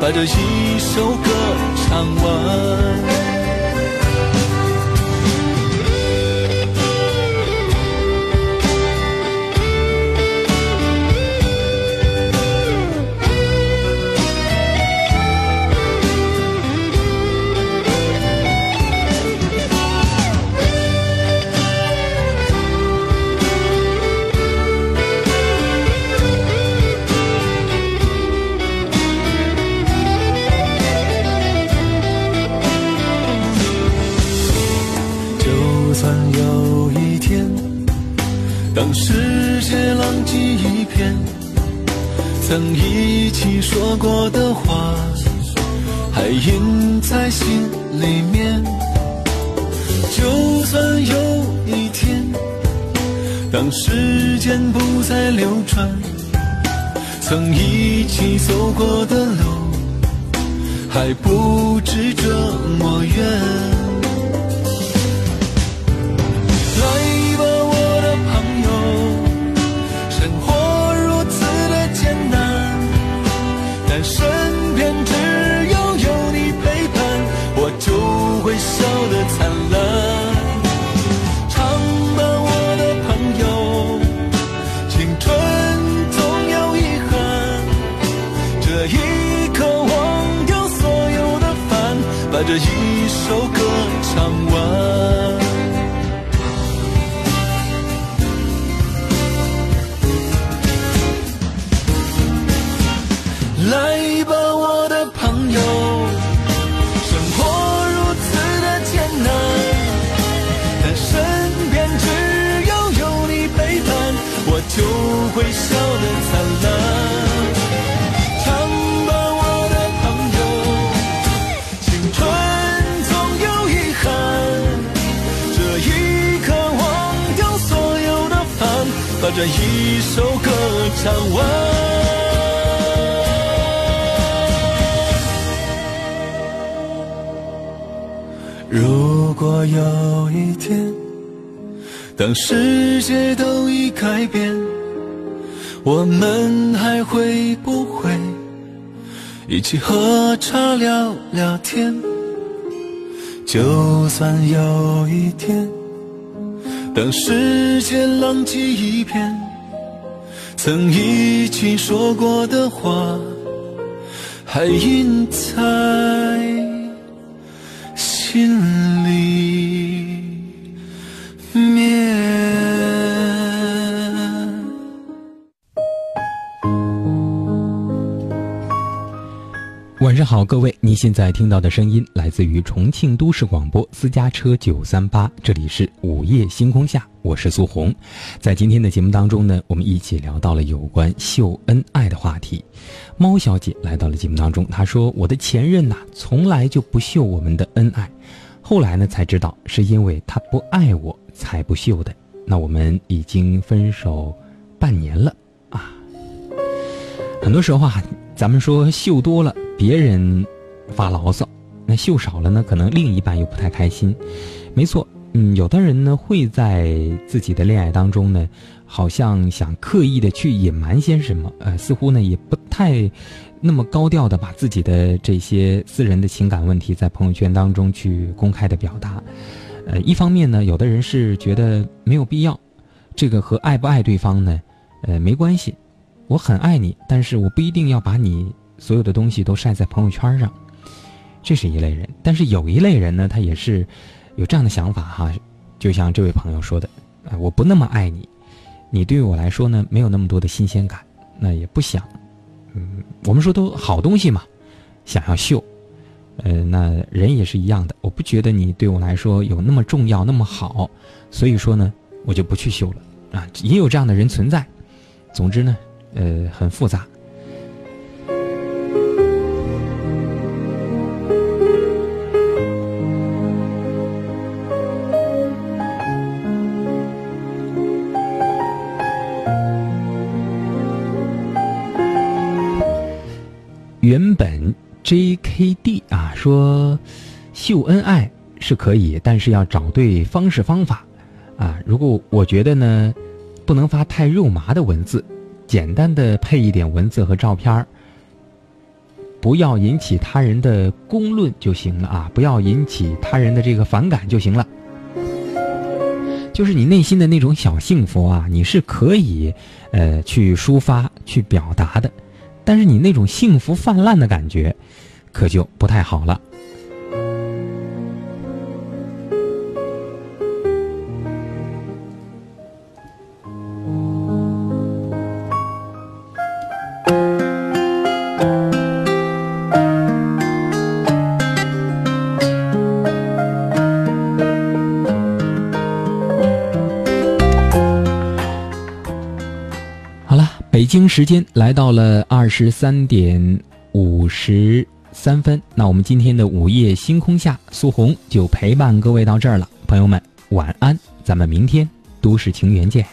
把这一首歌唱完。曾一起说过的话，还印在心里面。就算有一天，当时间不再流转，曾一起走过的路，还不知这么远。会笑得灿烂。唱吧，我的朋友，青春总有遗憾。这一刻忘掉所有的烦，把这一首歌这一首歌唱完。如果有一天，当世界都已改变，我们还会不会一起喝茶聊聊天？就算有一天，当世界浪迹一片，曾一起说过的话，还印在心里。好，各位，您现在听到的声音来自于重庆都市广播私家车九三八，这里是午夜星空下，我是苏红。在今天的节目当中呢，我们一起聊到了有关秀恩爱的话题。猫小姐来到了节目当中，她说：“我的前任呐、从来就不秀我们的恩爱，后来呢才知道是因为他不爱我才不秀的。那我们已经分手半年了啊。很多时候啊，咱们说秀多了。”别人发牢骚，那秀少了呢？可能另一半又不太开心。没错，嗯，有的人呢会在自己的恋爱当中呢，好像想刻意的去隐瞒些什么，呃，似乎呢也不太那么高调的把自己的这些私人的情感问题在朋友圈当中去公开的表达。呃，一方面呢，有的人是觉得没有必要，这个和爱不爱对方呢，呃，没关系。我很爱你，但是我不一定要把你。所有的东西都晒在朋友圈上，这是一类人。但是有一类人呢，他也是有这样的想法哈，就像这位朋友说的，啊，我不那么爱你，你对于我来说呢，没有那么多的新鲜感，那也不想，嗯，我们说都好东西嘛，想要秀，呃，那人也是一样的，我不觉得你对我来说有那么重要那么好，所以说呢，我就不去秀了啊，也有这样的人存在。总之呢，呃，很复杂。原本 J.K.D 啊说，秀恩爱是可以，但是要找对方式方法啊。如果我觉得呢，不能发太肉麻的文字，简单的配一点文字和照片不要引起他人的公论就行了啊，不要引起他人的这个反感就行了。就是你内心的那种小幸福啊，你是可以呃去抒发、去表达的。但是你那种幸福泛滥的感觉，可就不太好了。时间来到了二十三点五十三分，那我们今天的午夜星空下，苏红就陪伴各位到这儿了。朋友们，晚安，咱们明天都市情缘见。